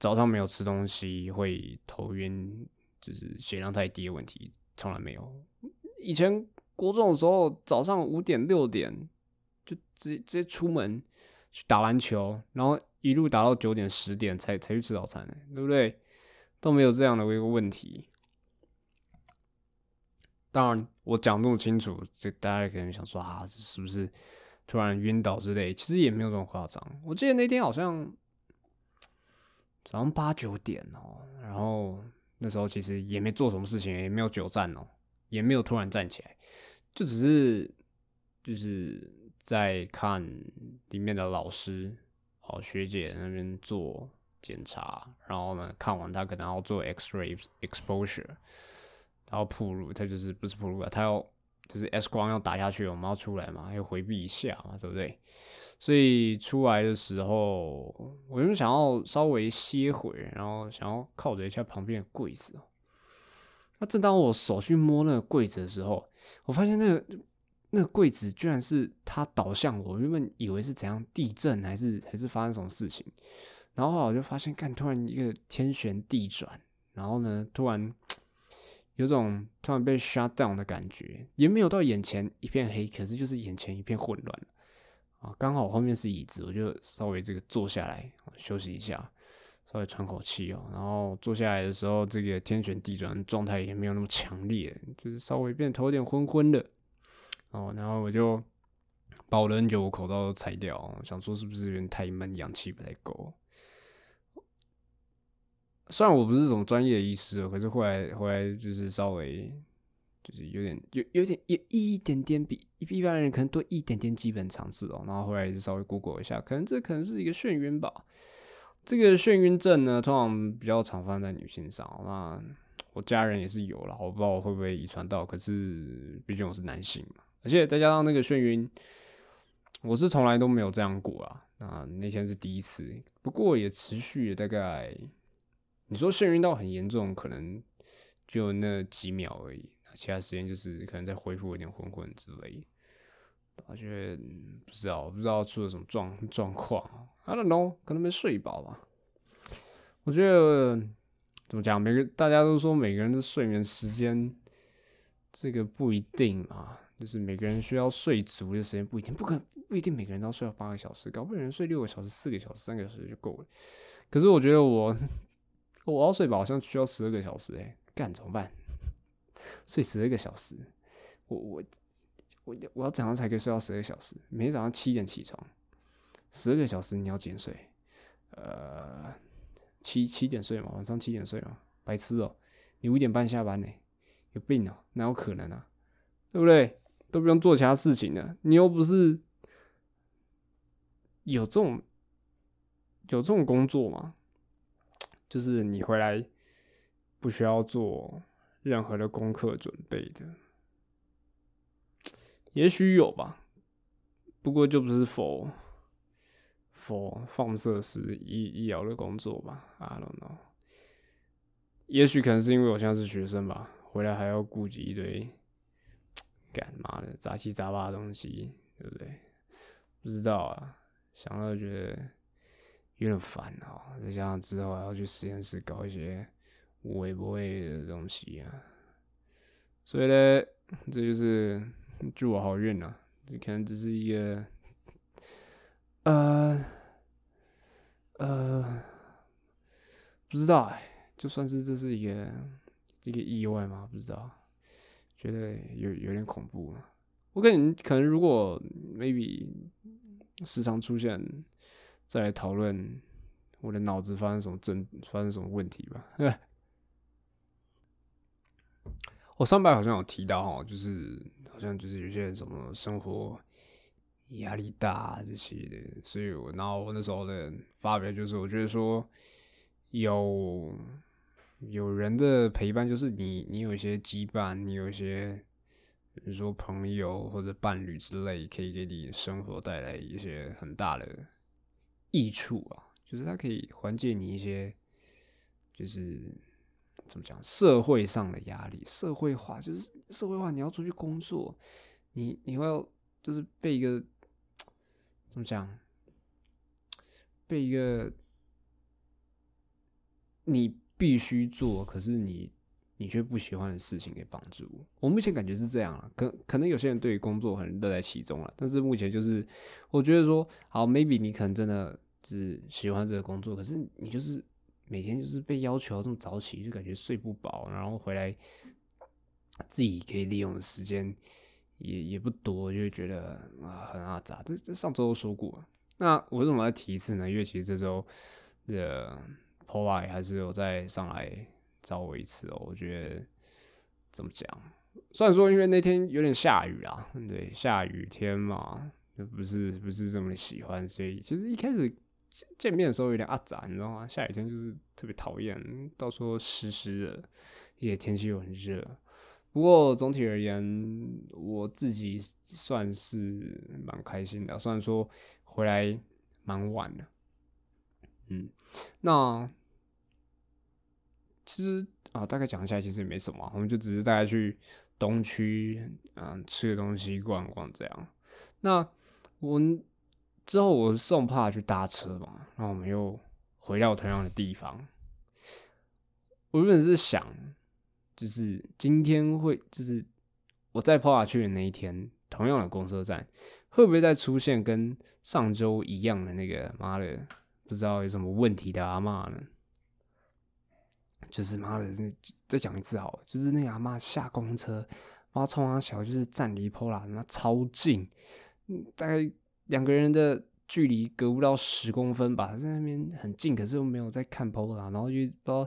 早上没有吃东西会头晕，就是血量太低的问题，从来没有。以前国中的时候，早上五点六点就直接直接出门去打篮球，然后一路打到九点十点才才去吃早餐，对不对？都没有这样的一个问题。当然，我讲这么清楚，这大家可能想说啊，是不是突然晕倒之类？其实也没有这么夸张。我记得那天好像。早上八九点哦，然后那时候其实也没做什么事情，也没有久站哦，也没有突然站起来，就只是就是在看里面的老师哦学姐那边做检查，然后呢看完他可能要做 X-ray exposure，然后铺路，他就是不是铺路啊，他要就是 X 光要打下去，我们要出来嘛，要回避一下嘛，对不对？所以出来的时候，我就想要稍微歇会，然后想要靠着一下旁边的柜子。那正当我手去摸那个柜子的时候，我发现那个那个柜子居然是它倒向我，原本以为是怎样地震还是还是发生什么事情，然后后来我就发现，看突然一个天旋地转，然后呢，突然有种突然被 shut down 的感觉，也没有到眼前一片黑，可是就是眼前一片混乱。啊，刚好后面是椅子，我就稍微这个坐下来休息一下，稍微喘口气哦。然后坐下来的时候，这个天旋地转状态也没有那么强烈，就是稍微变头有点昏昏的。哦，然后我就把我的 N 九五口罩都拆掉，想说是不是有点太闷，氧气不太够。虽然我不是什么专业的医师，可是后来后来就是稍微就是有点有有点有一点点比一般人可能多一点点基本常识哦，然后后来也是稍微 Google 一下，可能这可能是一个眩晕吧。这个眩晕症呢，通常比较常发生在女性上。那我家人也是有了，我不知道我会不会遗传到，可是毕竟我是男性嘛，而且再加上那个眩晕，我是从来都没有这样过啊。那那天是第一次，不过也持续了大概，你说眩晕到很严重，可能就那几秒而已，其他时间就是可能在恢复有点昏昏之类。我觉得不知道，不知道出了什么状状况，I don't know，可能没睡饱吧。我觉得怎么讲，每个大家都说每个人的睡眠时间，这个不一定嘛，就是每个人需要睡足的时间不一定，不可不一定每个人都要睡到八个小时，搞不好人睡六个小时、四个小时、三个小时就够了。可是我觉得我 (laughs) 我要睡饱好像需要十二个小时、欸，哎，干怎么办？睡十二个小时，我我我我要怎样才可以睡到十二个小时？每天早上七点起床，十二个小时你要几点睡？呃，七七点睡嘛，晚上七点睡嘛，白痴哦、你五点半下班呢、有病哦、哪有可能啊？对不对？都不用做其他事情的，你又不是有这种有这种工作吗？就是你回来不需要做任何的功课准备的，也许有吧，不过就不是否否放射师医医疗的工作吧？I don't know。也许可能是因为我现在是学生吧，回来还要顾及一堆 (tsk) 干嘛的杂七杂八的东西，对不对？不知道啊，想到觉得有点烦啊、再加上之后还要去实验室搞一些无微不微的东西啊，所以呢，这就是祝我好运啊！这可能只是一个，呃呃，不知道哎、就算是这是一个一个意外吗？不知道，觉得有有点恐怖了。我感觉可能如果 maybe 时常出现，再来讨论我的脑子发生什么症发生什么问题吧。我上班好像有提到哈，就是好像就是有些人什么生活压力大这些的，所以我然后我那时候的发表就是，我觉得说有有人的陪伴，就是你你有一些羁绊，你有一些比如说朋友或者伴侣之类，可以给你生活带来一些很大的益处啊，就是它可以缓解你一些就是怎么讲社会上的压力，社会化就是社会化，你要出去工作，你你会要就是被一个怎么讲，被一个你必须做，可是你你却不喜欢的事情给绑住。我目前感觉是这样了，可可能有些人对于工作很乐在其中了，但是目前就是我觉得说，好，maybe 你可能真的就是喜欢这个工作，可是你就是每天就是被要求要这么早起，就感觉睡不饱，然后回来自己可以利用的时间也也不多，就会觉得啊很阿杂。这这上周都说过，那我为什么要提一次呢？因为其实这周的 Pola 还是有再上来找我一次哦。我觉得怎么讲？虽然说因为那天有点下雨啊，对，下雨天嘛，就不是不是这么喜欢，所以其实一开始见面的时候有点阿杂，你知道吗？下雨天就是特别讨厌，到时候湿湿的，也天气又很热。不过总体而言，我自己算是蛮开心的，虽然说回来蛮晚的，嗯，那其实啊，大概讲一下，其实也没什么，我们就只是大概去东区，嗯，吃个东西，逛逛这样。那我们之后我送帕去搭车嘛，然后我们又回到同样的地方。我原本是想，就是今天会，就是我在帕去的那一天，同样的公车站，会不会再出现跟上周一样的那个妈的，不知道有什么问题的阿嬷呢？就是妈的，再讲一次好了，就是那个阿嬷下公车，不知道冲他小，就是站离 Pola 他妈超近，大概两个人的距离隔不到十公分吧，在那边很近，可是又没有在看 Pola，然后就不知道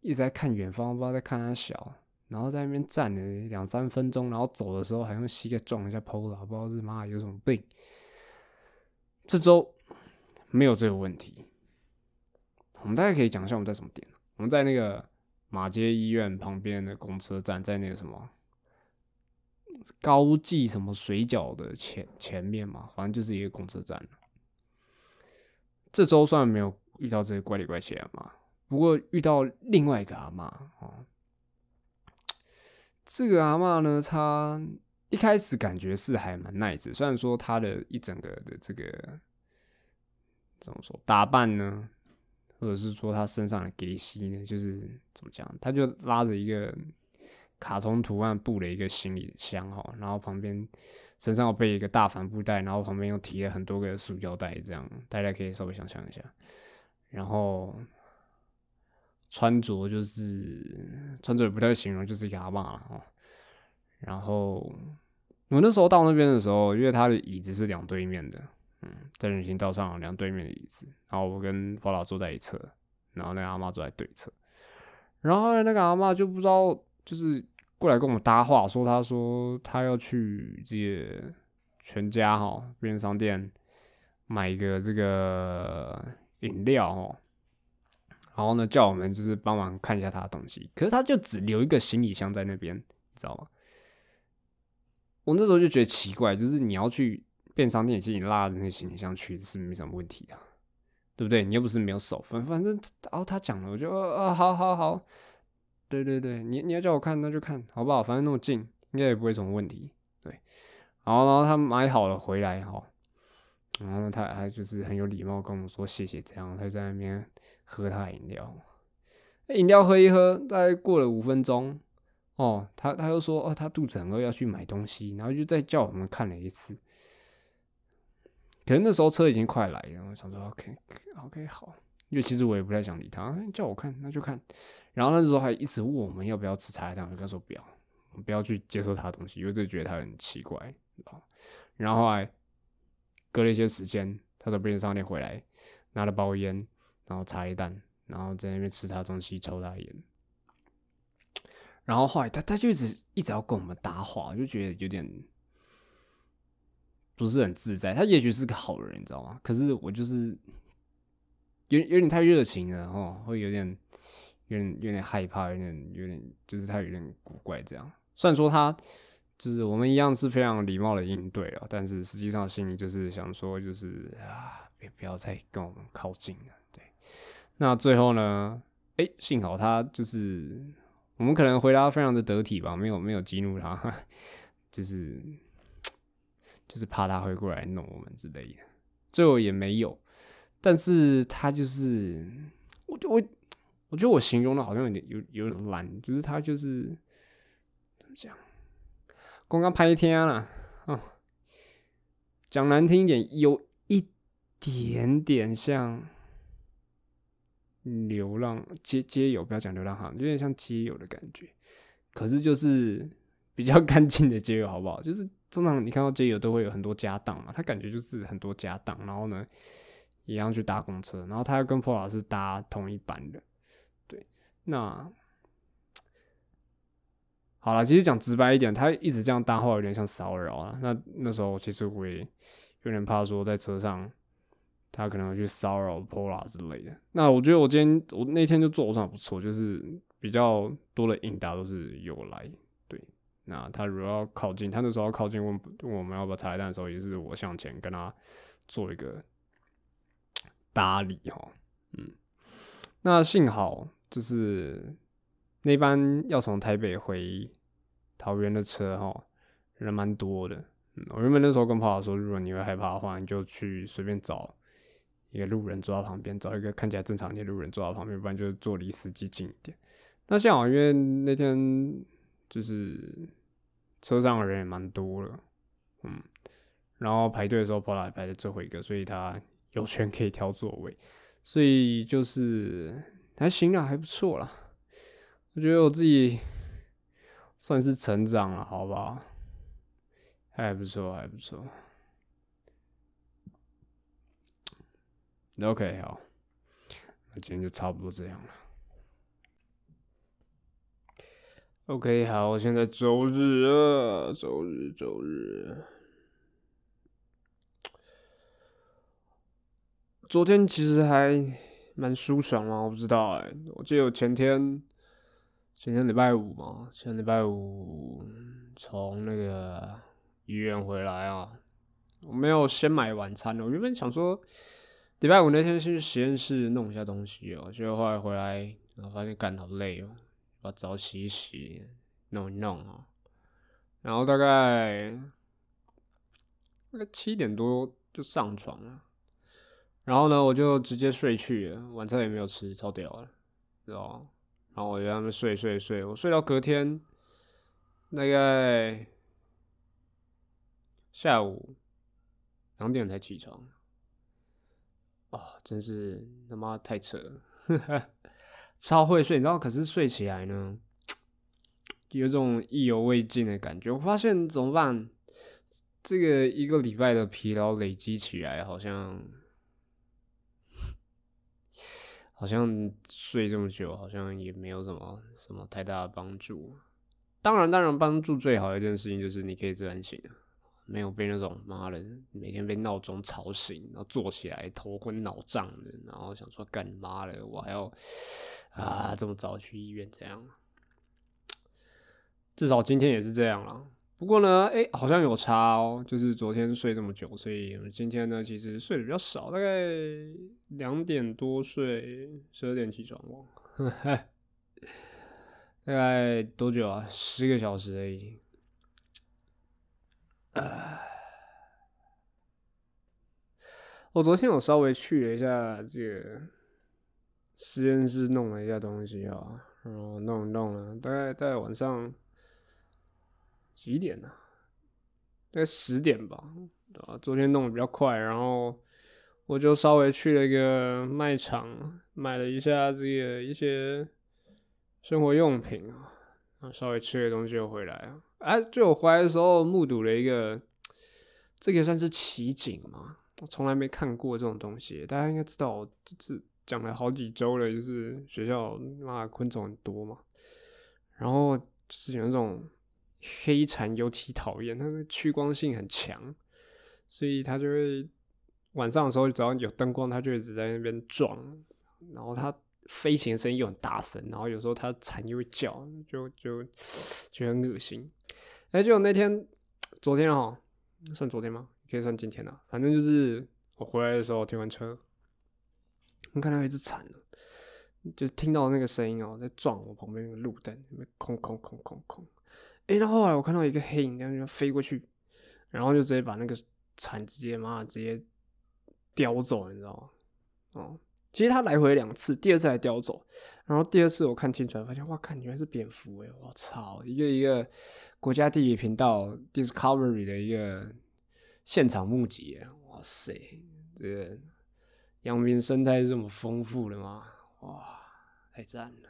一直在看远方，不知道在看他小，然后在那边站了两三分钟，然后走的时候还用膝盖撞一下 Pola，不知道是妈有什么病。这周没有这个问题，我们大概可以讲一下我们在什么点。我们在那个马街医院旁边的公车站，在那个什么高记什么水饺的前前面嘛，反正就是一个公车站。这周算没有遇到这些怪里怪气的嘛，不过遇到另外一个阿妈哦。这个阿嬷呢，她一开始感觉是还蛮 nice，虽然说她的一整个的这个怎么说打扮呢，或者是说她身上的给息呢，就是怎么讲，她就拉着一个卡通图案布的一个行李箱哈，然后旁边身上有背一个大帆布袋，然后旁边又提了很多个塑胶袋，这样大家可以稍微想象一下，然后。穿着就是穿着也不太形容，就是一个阿嬷了哦。然后我那时候到那边的时候，因为他的椅子是两对面的，嗯，在人行道上两对面的椅子，然后我跟包老坐在一侧，然后那个阿嬷坐在对侧。然后那个阿嬷就不知道，就是过来跟我们搭话，说他说他要去这些全家哈便利商店买一个这个饮料哦。然后呢，叫我们就是帮忙看一下他的东西，可是他就只留一个行李箱在那边，你知道吗？我那时候就觉得奇怪，就是你要去便商店，其实你拉着那个行李箱去是没什么问题的，对不对？你又不是没有手，反反正，然后他讲了，我就啊，好好好，对对对，你你要叫我看那就看好不好？反正那么近，应该也不会什么问题，对。然后然后他买好了回来哈，然后呢，他还就是很有礼貌跟我们说谢谢，这样他在那边。喝他饮料，饮料喝一喝，大概过了五分钟，哦，他他又说，哦，他肚子很饿，要去买东西，然后就再叫我们看了一次。可能那时候车已经快来了，我想说，OK，OK，好，因为其实我也不太想理他，叫我看那就看。然后那时候还一直问我们要不要吃茶叶蛋，我就跟他说不要，不要去接受他的东西，因为就觉得他很奇怪，然后后来隔了一些时间，他从便利商店回来，拿了包烟。然后茶叶蛋，然后在那边吃他东西，抽他烟。然后后来他他就一直一直要跟我们搭话，就觉得有点不是很自在。他也许是个好人，你知道吗？可是我就是有有点太热情了，哦，会有点有点有点害怕，有点有点就是他有点古怪这样。虽然说他就是我们一样是非常礼貌的应对了，但是实际上心里就是想说，就是啊，别不要再跟我们靠近了。对那最后呢？哎，幸好他就是我们可能回答非常的得体吧，没有没有激怒他，(laughs) 就是就是怕他会过来弄我们之类的。最后也没有，但是他就是我我我觉得我形容的好像有点有有点烂，就是他就是怎么讲，刚刚拍一天了啊，讲难听一点，有一点点像。流浪街街友，不要讲流浪汉，有点像街友的感觉。可是就是比较 (laughs) 干净的街友，好不好？就是通常你看到街友都会有很多家当嘛，他感觉就是很多家当，然后呢，一样去搭公车，然后他要跟破老师搭同一班的。那好了，其实讲直白一点，他一直这样搭话，有点像骚扰啊。那那时候其实我也有点怕说在车上。他可能会去骚扰 Pola 之类的。那我觉得我今天我那天就做的算不错，就是比较多的应答都是有来。对，那他如果要靠近，他那时候要靠近问问我们要不要拆弹的时候，也是我向前跟他做一个搭理哈。嗯，那幸好就是那班要从台北回桃园的车哈，人蛮多的。嗯，我原本那时候跟 Pola 说，如果你会害怕的话，你就去随便找。一个路人坐到旁边，找一个看起来正常的路人坐到旁边，不然就坐离司机近一点。那幸好因为那天就是车上的人也蛮多了，嗯，然后排队的时候跑来排在最后一个，所以他有权可以挑座位，所以就是还行啦，还不错啦。我觉得我自己算是成长了，好不好？还不错，还不错。OK，好，那今天就差不多这样了。OK，好，现在周日啊，周日，周日。昨天其实还蛮舒爽啊，我不知道哎、我记得我前天，前天礼拜五嘛，前礼拜五从那个医院回来啊，我没有先买晚餐的，我原本想说礼拜五那天先去实验室弄一下东西哦，结果后来回来，然后发现干好累哦，把澡洗一洗，弄一弄啊，然后大概大概七点多就上床了。然后呢，我就直接睡去了，晚餐也没有吃，超屌了，知道吗？然后我就让他们睡睡睡，我睡到隔天，大概下午两点才起床，啊、真是他妈太扯了，(laughs) 超会睡，你知道？可是睡起来呢，有种意犹未尽的感觉。我发现怎么办？这个一个礼拜的疲劳累积起来，好像。好像睡这么久，好像也没有什么什么太大的帮助。当然，当然，帮助最好的一件事情就是你可以自然醒，没有被那种妈的每天被闹钟吵醒，然后坐起来头昏脑胀的，然后想说干妈的，我还要啊这么早去医院这样。至少今天也是这样了。不过呢，哎、好像有差哦，就是昨天睡这么久，所以今天呢，其实睡得比较少，大概两点多睡，十二点起床哦，(laughs) 大概多久啊？十个小时而已。(sighs) 我昨天有稍微去了一下这个实验室，弄了一下东西啊，然后弄弄了，大概大概晚上几点呢、大概十点吧，对吧？昨天弄得比较快，然后我就稍微去了一个卖场，买了一下这个一些生活用品啊，然后稍微吃点东西就回来啊。哎、就我回来的时候目睹了一个，这个也算是奇景嘛？我从来没看过这种东西，大家应该知道，我就是讲了好几周了，就是学校妈昆虫很多嘛，然后就是有那种黑蝉尤其讨厌，它的趋光性很强，所以它就会晚上的时候只要有灯光，它就一直在那边撞，然后它飞行的声音又很大声，然后有时候它蝉又会叫，就就就很恶心。哎，结果那天昨天哦，算昨天吗？可以算今天了，反正就是我回来的时候停完车，我看到一只蝉，就听到那个声音哦，在撞我旁边那个路灯，空空空空空。哎、然后后来我看到一个黑影，这样就飞过去，然后就直接把那个蝉直接妈的直接叼走，你知道吗？哦，其实它来回两次，第二次还叼走，然后第二次我看清楚发现，哇，看原来是蝙蝠哎，我操，一个一个国家地理频道 Discovery 的一个现场目击，哇塞，这个阳明生态是这么丰富的吗？哇，太赞了！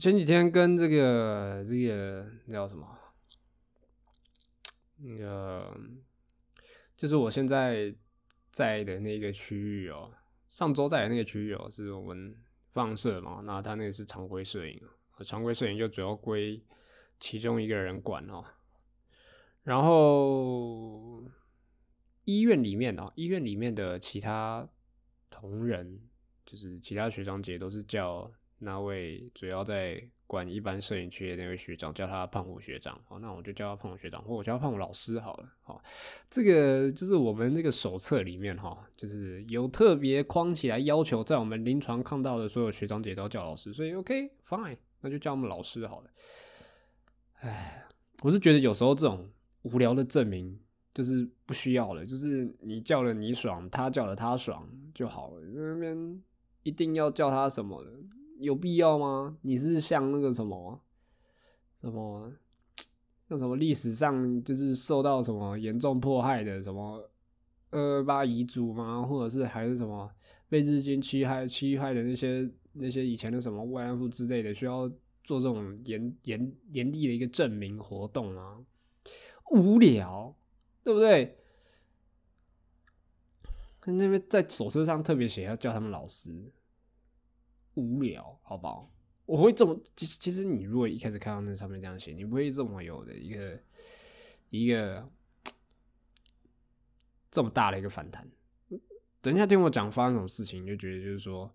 前几天跟这个这个叫什么？那个就是我现在在的那个区域哦，上周在的那个区域哦，是我们放射嘛，那他那个是常规摄影，常规摄影就主要归其中一个人管哦。然后医院里面哦，医院里面的其他同仁，就是其他学长姐都是叫那位主要在管一般摄影区的那位学长，叫他胖虎学长。好，那我就叫他胖虎学长，或我叫他胖虎老师好了。好，这个就是我们那个手册里面哈，就是有特别框起来要求，在我们临床看到的所有学长姐都要叫老师，所以 OK fine，那就叫我们老师好了。唉，我是觉得有时候这种无聊的证明就是不需要了，就是你叫了你爽，他叫了他爽就好了，那边一定要叫他什么的，有必要吗？你是像那个什么什么，像什么历史上就是受到什么严重迫害的什么二二八遗族吗？或者是还是什么被日军欺害欺害的那些那些以前的什么慰安妇之类的，需要做这种严严严厉的一个证明活动吗？无聊，对不对？那边在手册上特别写要叫他们老师，无聊，好不好？我会这么，其实其实你如果一开始看到那上面这样写，你不会这么有的一个一个这么大的一个反弹。等一下听我讲发生什么事情，你就觉得就是说，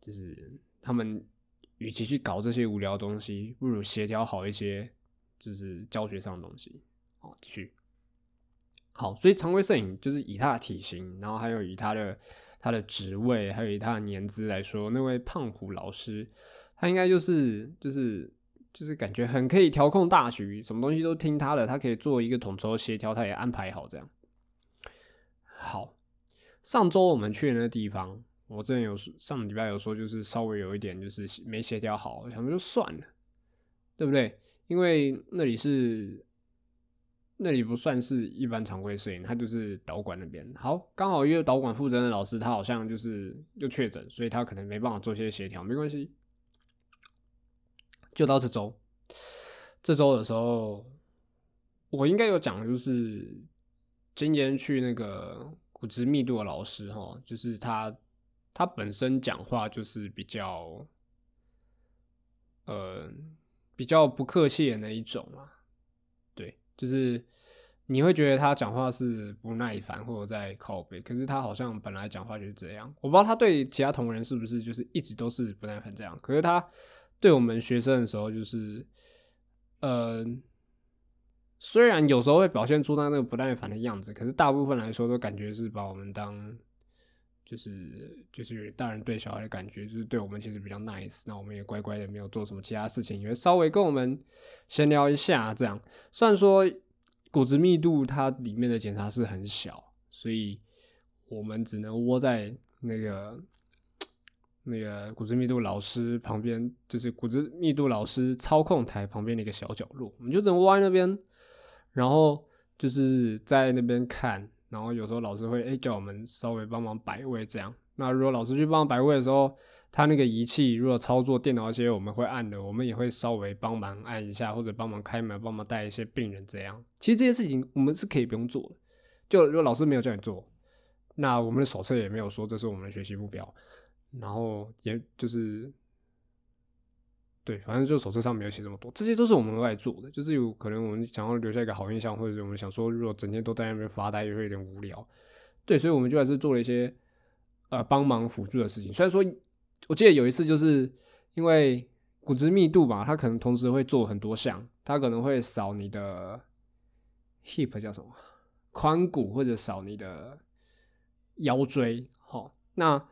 就是他们与其去搞这些无聊的东西，不如协调好一些，就是教学上的东西。好，继续。好，所以常规摄影就是以他的体型，然后还有以他的他的职位，还有以他的年资来说，那位胖虎老师，他应该就是就是就是感觉很可以调控大局，什么东西都听他的，他可以做一个统筹协调，他也安排好这样。好，上周我们去那个地方，我之前有说上礼拜有说，就是稍微有一点就是没协调好，我想说就算了，对不对？因为那里是。那里不算是一般常规摄影，他就是导管那边。好，刚好因为导管负责的老师他好像就是又确诊，所以他可能没办法做些协调，没关系。就到这周，这周的时候，我应该有讲，就是今天去那个骨质密度的老师哈，就是他他本身讲话就是比较，呃，比较不客气的那一种啊。就是你会觉得他讲话是不耐烦或者在靠背，可是他好像本来讲话就是这样。我不知道他对其他同仁是不是就是一直都是不耐烦这样，可是他对我们学生的时候就是，呃，虽然有时候会表现出他那个不耐烦的样子，可是大部分来说都感觉是把我们当就是就是大人对小孩的感觉，就是对我们其实比较 nice，那我们也乖乖的没有做什么其他事情，也会稍微跟我们闲聊一下这样。虽然说骨质密度它里面的检查是很小，所以我们只能窝在那个那个骨质密度老师旁边，就是骨质密度老师操控台旁边的一个小角落，我们就只能窝在那边，然后就是在那边看。然后有时候老师会哎叫我们稍微帮忙摆位这样。那如果老师去帮忙摆位的时候，他那个仪器如果操作电脑那些我们会按的，我们也会稍微帮忙按一下，或者帮忙开门、帮忙带一些病人这样。其实这些事情我们是可以不用做的。就如果老师没有叫你做，那我们的手册也没有说这是我们的学习目标，然后也就是。对，反正就手册上没有写这么多，这些都是我们额外做的，就是有可能我们想要留下一个好印象，或者我们想说，如果整天都在那边发呆，也会有点无聊。对，所以我们就还是做了一些呃帮忙辅助的事情。虽然说，我记得有一次就是因为骨质密度嘛，它可能同时会做很多项，它可能会扫你的 hip 叫什么髋骨，或者扫你的腰椎。好，那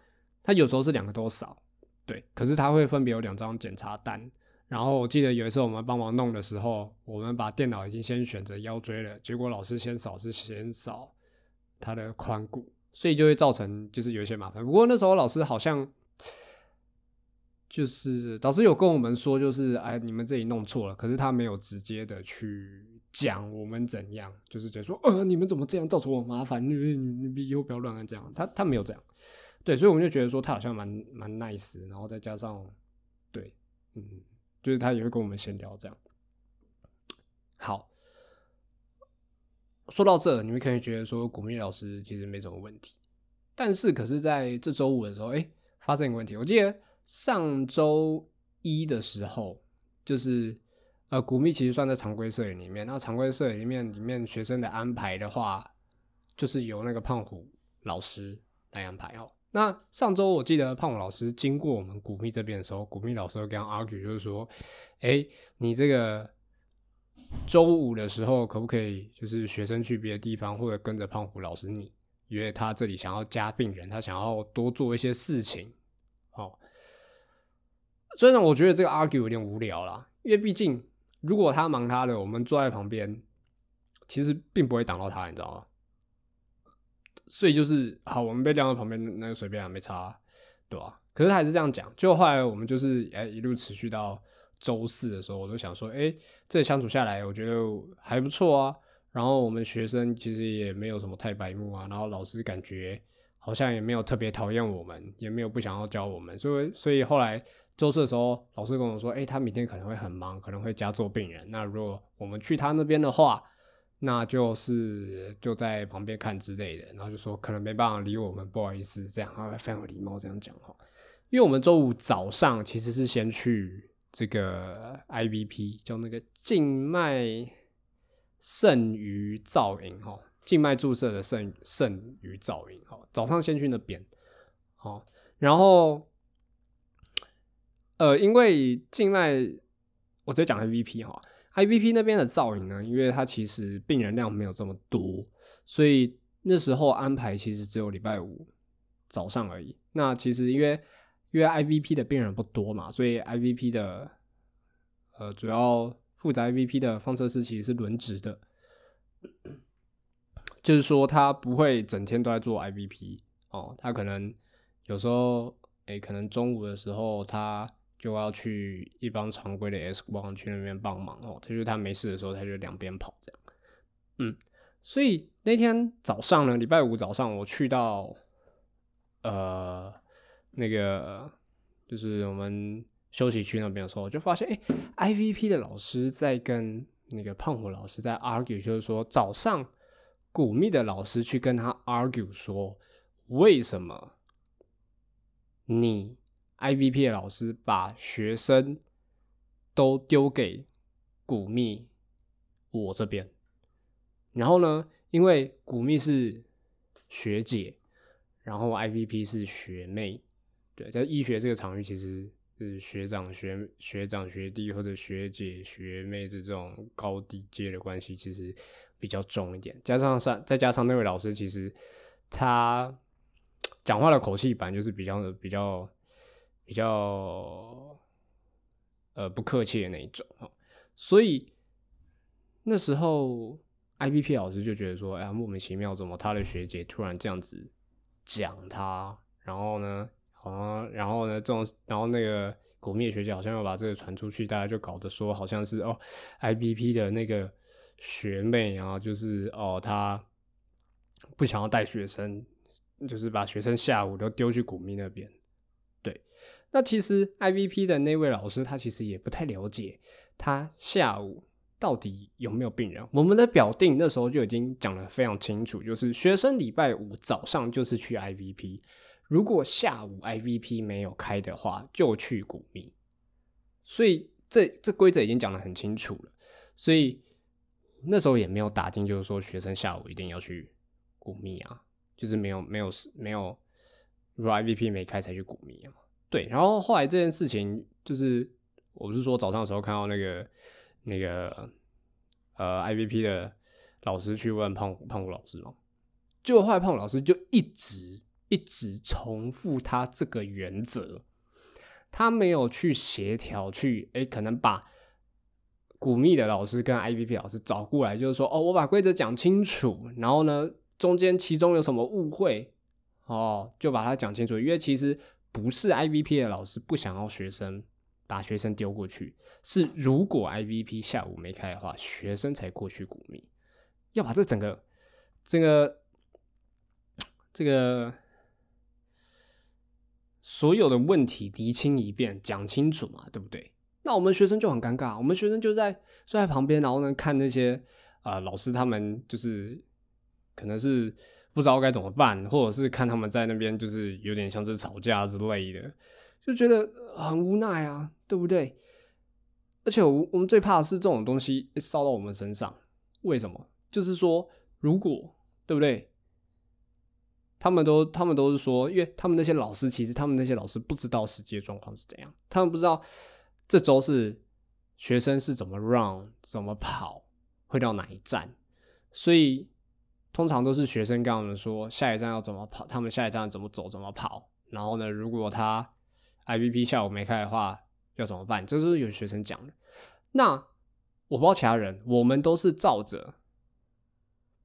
它有时候是两个都扫。对，可是他会分别有两张检查单，然后我记得有一次我们帮忙弄的时候，我们把电脑已经先选择腰椎了，结果老师先扫是先扫他的髋骨，所以就会造成就是有一些麻烦。不过那时候老师好像就是老师有跟我们说，就是哎你们这里弄错了，可是他没有直接的去讲我们怎样，就是直接说呃你们怎么这样造成我麻烦，你你以后不要乱按这样，他他没有这样。对，所以我们就觉得说他好像蛮蛮 nice，然后再加上，对，嗯，就是他也会跟我们闲聊这样。好，说到这，你们可以觉得说古密老师其实没什么问题，但是可是在这周五的时候，哎，发生一个问题。我记得上周一的时候，就是呃，古密其实算在常规摄影里面，那常规摄影里面里面学生的安排的话，就是由那个胖虎老师来安排哦。那上周我记得胖虎老师经过我们古密这边的时候，古密老师跟他 argue 就是说，哎，你这个周五的时候可不可以就是学生去别的地方，或者跟着胖虎老师你，因为他这里想要加病人，他想要多做一些事情，哦。虽然我觉得这个 argue 有点无聊啦，因为毕竟如果他忙他的，我们坐在旁边，其实并不会挡到他，你知道吗？所以就是好，我们被晾在旁边，那个随便啊，没差，对吧？可是他还是这样讲。就后来我们就是哎一路持续到周四的时候，我都想说，哎，这相处下来，我觉得还不错啊。然后我们学生其实也没有什么太白目啊，然后老师感觉好像也没有特别讨厌我们，也没有不想要教我们。所以所以后来周四的时候，老师跟我说，哎，他明天可能会很忙，可能会加做病人。那如果我们去他那边的话，那就是就在旁边看之类的，然后就说可能没办法理我们，不好意思，这样，他非常有礼貌这样讲哈。因为我们周五早上其实是先去这个 IVP，叫那个静脉肾盂造影哈，静脉注射的肾肾盂造影哈，早上先去那边，好，然后呃，因为静脉，我直接讲 IVP 哈，IVP 那边的造影呢，因为它其实病人量没有这么多，所以那时候安排其实只有礼拜五早上而已。那其实因为因为 IVP 的病人不多嘛，所以 IVP 的呃主要负责 IVP 的放射师其实是轮值的，(clears throat) 就是说他不会整天都在做 IVP 哦，他可能有时候诶、可能中午的时候他就要去一帮常规的 S 光去那边帮忙哦，他就他没事的时候他就两边跑这样，嗯，所以那天早上呢，礼拜五早上我去到呃。那个就是我们休息区那边的时候，就发现，哎、i v p 的老师在跟那个胖虎老师在 argue，就是说早上古密的老师去跟他 argue 说，为什么你 IVP 的老师把学生都丢给古密我这边，然后呢，因为古密是学姐，然后 IVP 是学妹。对，在医学这个场域，其实是学长、学学长、学弟或者学姐、学妹这种高低阶的关系，其实比较重一点。加上上，再加上那位老师，其实他讲话的口气版就是比较的比较比较呃不客气的那一种哦所以那时候 IBP 老师就觉得说，哎呀，莫名其妙，怎么他的学姐突然这样子讲他，然后呢？啊，然后呢，这种，然后那个古灭学姐好像要把这个传出去，大家就搞得说好像是哦，IBP 的那个学妹，然后就是哦，她不想要带学生，就是把学生下午都丢去古密那边。那其实 IVP 的那位老师他其实也不太了解他下午到底有没有病人。我们的表定那时候就已经讲得非常清楚，就是学生礼拜五早上就是去 IVP。如果下午 IVP 没有开的话，就去古密。所以这这规则已经讲得很清楚了，所以那时候也没有打进，就是说学生下午一定要去古密啊，就是没有没有没有，如果 IVP 没开才去古密啊。对，然后后来这件事情就是，我不是说早上的时候看到那个那个呃 IVP 的老师去问胖胖虎老师吗？就后来胖虎老师就一直。一直重复他这个原则，他没有去协调，去诶，可能把古密的老师跟 IVP 老师找过来，就是说，哦，我把规则讲清楚，然后呢，中间其中有什么误会，哦，就把它讲清楚。因为其实不是 IVP 的老师不想要学生把学生丢过去，是如果 IVP 下午没开的话，学生才过去鼓励，要把这整个这个这个。所有的问题厘清一遍，讲清楚嘛，对不对？那我们学生就很尴尬，我们学生就在坐在旁边，然后呢看那些啊、呃、老师他们就是可能是不知道该怎么办，或者是看他们在那边就是有点像是吵架之类的，就觉得很无奈啊，对不对？而且我我们最怕的是这种东西烧到我们身上，为什么？就是说，如果对不对？他们都，他们都是说，因为他们那些老师，其实他们那些老师不知道实际的状况是怎样，他们不知道这周是学生是怎么 run，怎么跑，会到哪一站，所以通常都是学生跟我们说下一站要怎么跑，他们下一站怎么走，怎么跑，然后呢，如果他 IVP 下午没开的话，要怎么办？这都是有学生讲的。那我不知道其他人，我们都是照着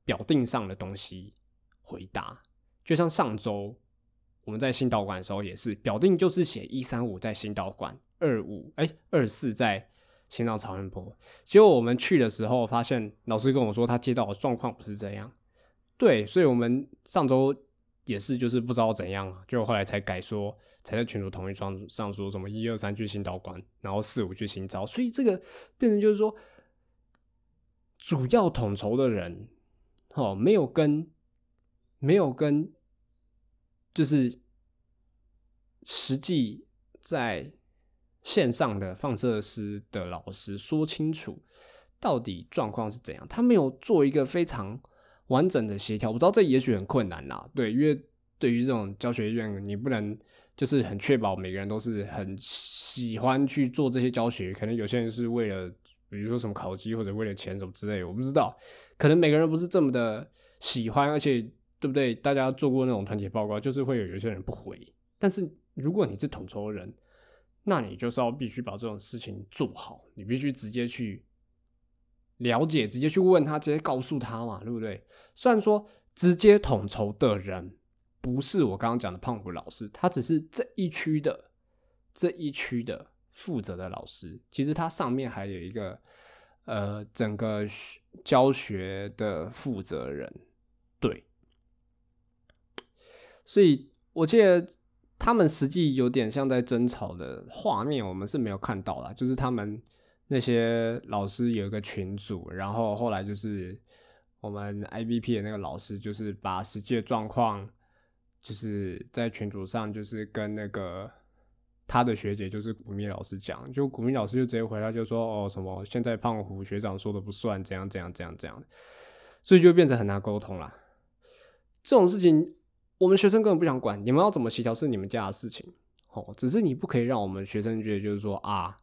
表定上的东西回答。就像上周我们在新导馆的时候也是，表定就是写一三五在新导馆，二五哎二四在新浪草原坡。结果我们去的时候，发现老师跟我说他接到的状况不是这样。对，所以我们上周也是就是不知道怎样，就后来才改说，才在群主同意上上说什么一二三去新导馆，然后四五去新招。所以这个变成就是说，主要统筹的人，哦，没有跟没有跟，就是实际在线上的放射师的老师说清楚到底状况是怎样，他没有做一个非常完整的协调。我知道这也许很困难啦，对，因为对于这种教学院，你不能就是很确保每个人都是很喜欢去做这些教学，可能有些人是为了。比如说什么考级或者为了钱什么之类，我不知道，可能每个人不是这么的喜欢，而且对不对？大家做过那种团体报告，就是会有有些人不回。但是如果你是统筹人，那你就是要必须把这种事情做好，你必须直接去了解，直接去问他，直接告诉他嘛，对不对？虽然说直接统筹的人不是我刚刚讲的胖虎老师，他只是这一区的这一区的。负责的老师，其实他上面还有一个，呃，整个教学的负责人，对，所以我记得他们实际有点像在争吵的画面，我们是没有看到啦，就是他们那些老师有一个群组，然后后来就是我们 IBP 的那个老师，就是把实际的状况，就是在群组上，就是跟那个。他的学姐就是古密老师讲，就古密老师就直接回答，就说哦什么现在胖虎学长说的不算，怎样怎样怎样怎样，所以就变成很难沟通了。这种事情我们学生根本不想管，你们要怎么协调是你们家的事情，哦，只是你不可以让我们学生觉得就是说啊，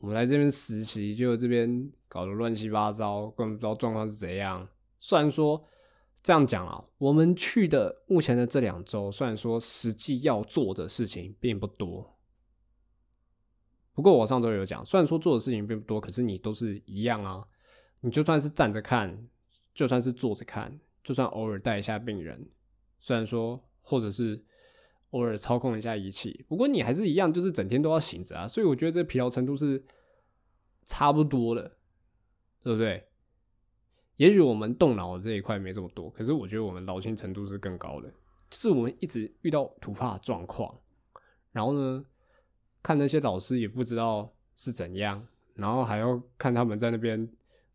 我们来这边实习就这边搞得乱七八糟，根本不知道状况是怎样。虽然说这样讲啊，我们去的目前的这两周，虽然说实际要做的事情并不多。不过我上周有讲，虽然说做的事情并不多，可是你都是一样啊。你就算是站着看，就算是坐着看，就算偶尔带一下病人，虽然说或者是偶尔操控一下仪器，不过你还是一样，就是整天都要醒着啊。所以我觉得这疲劳程度是差不多的，对不对？也许我们动脑这一块没这么多，可是我觉得我们劳心程度是更高的，是我们一直遇到突发状况，然后呢？看那些老师也不知道是怎样，然后还要看他们在那边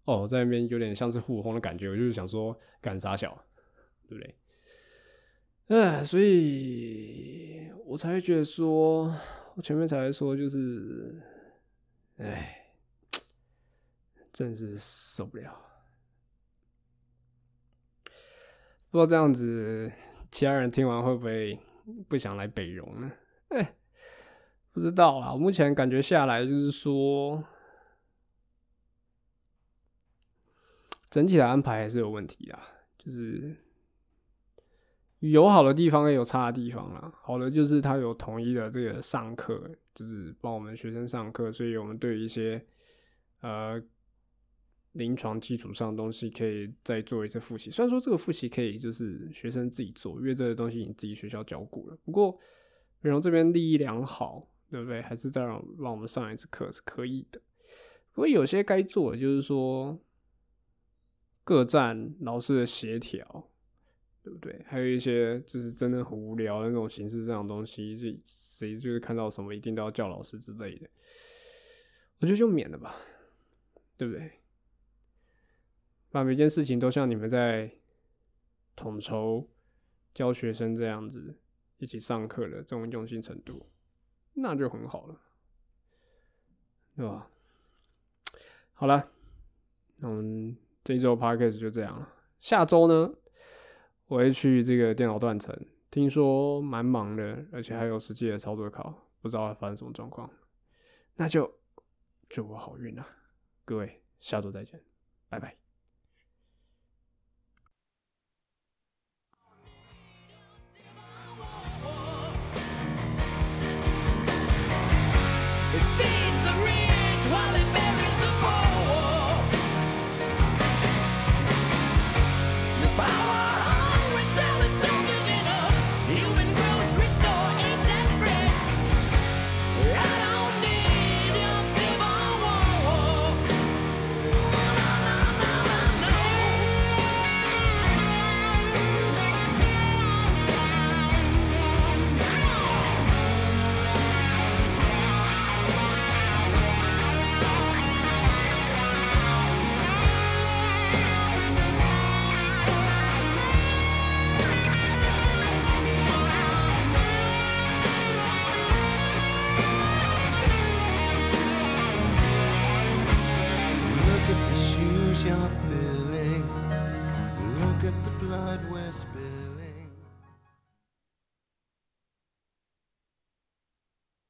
哦，在那边有点像是互轰的感觉，我就是想说干啥小，对不对？哎，所以我才会觉得说，我前面才会说就是，哎，真是受不了。不知道这样子，其他人听完会不会不想来北荣呢？哎。不知道啦，我目前感觉下来就是说，整体的安排还是有问题啊。就是有好的地方，也有差的地方啦。好的就是它有统一的这个上课，就是帮我们学生上课，所以我们对一些呃临床基础上的东西可以再做一次复习。虽然说这个复习可以就是学生自己做，因为这个东西你自己学校教过了。不过北荣这边利益良好。对不对？还是再让让我们上一次课是可以的。不过有些该做的就是说，各站老师的协调，对不对？还有一些就是真的很无聊的那种形式这种东西，就谁就是看到什么一定都要叫老师之类的，我觉得就免了吧，对不对？把每件事情都像你们在统筹教学生这样子一起上课的这种用心程度。那就很好了，对吧？好了，那我们这一周 podcast 就这样了。下周呢，我会去这个电脑断层，听说蛮忙的，而且还有实际的操作考，不知道会发生什么状况。那就祝我好运啊！各位，下周再见，拜拜。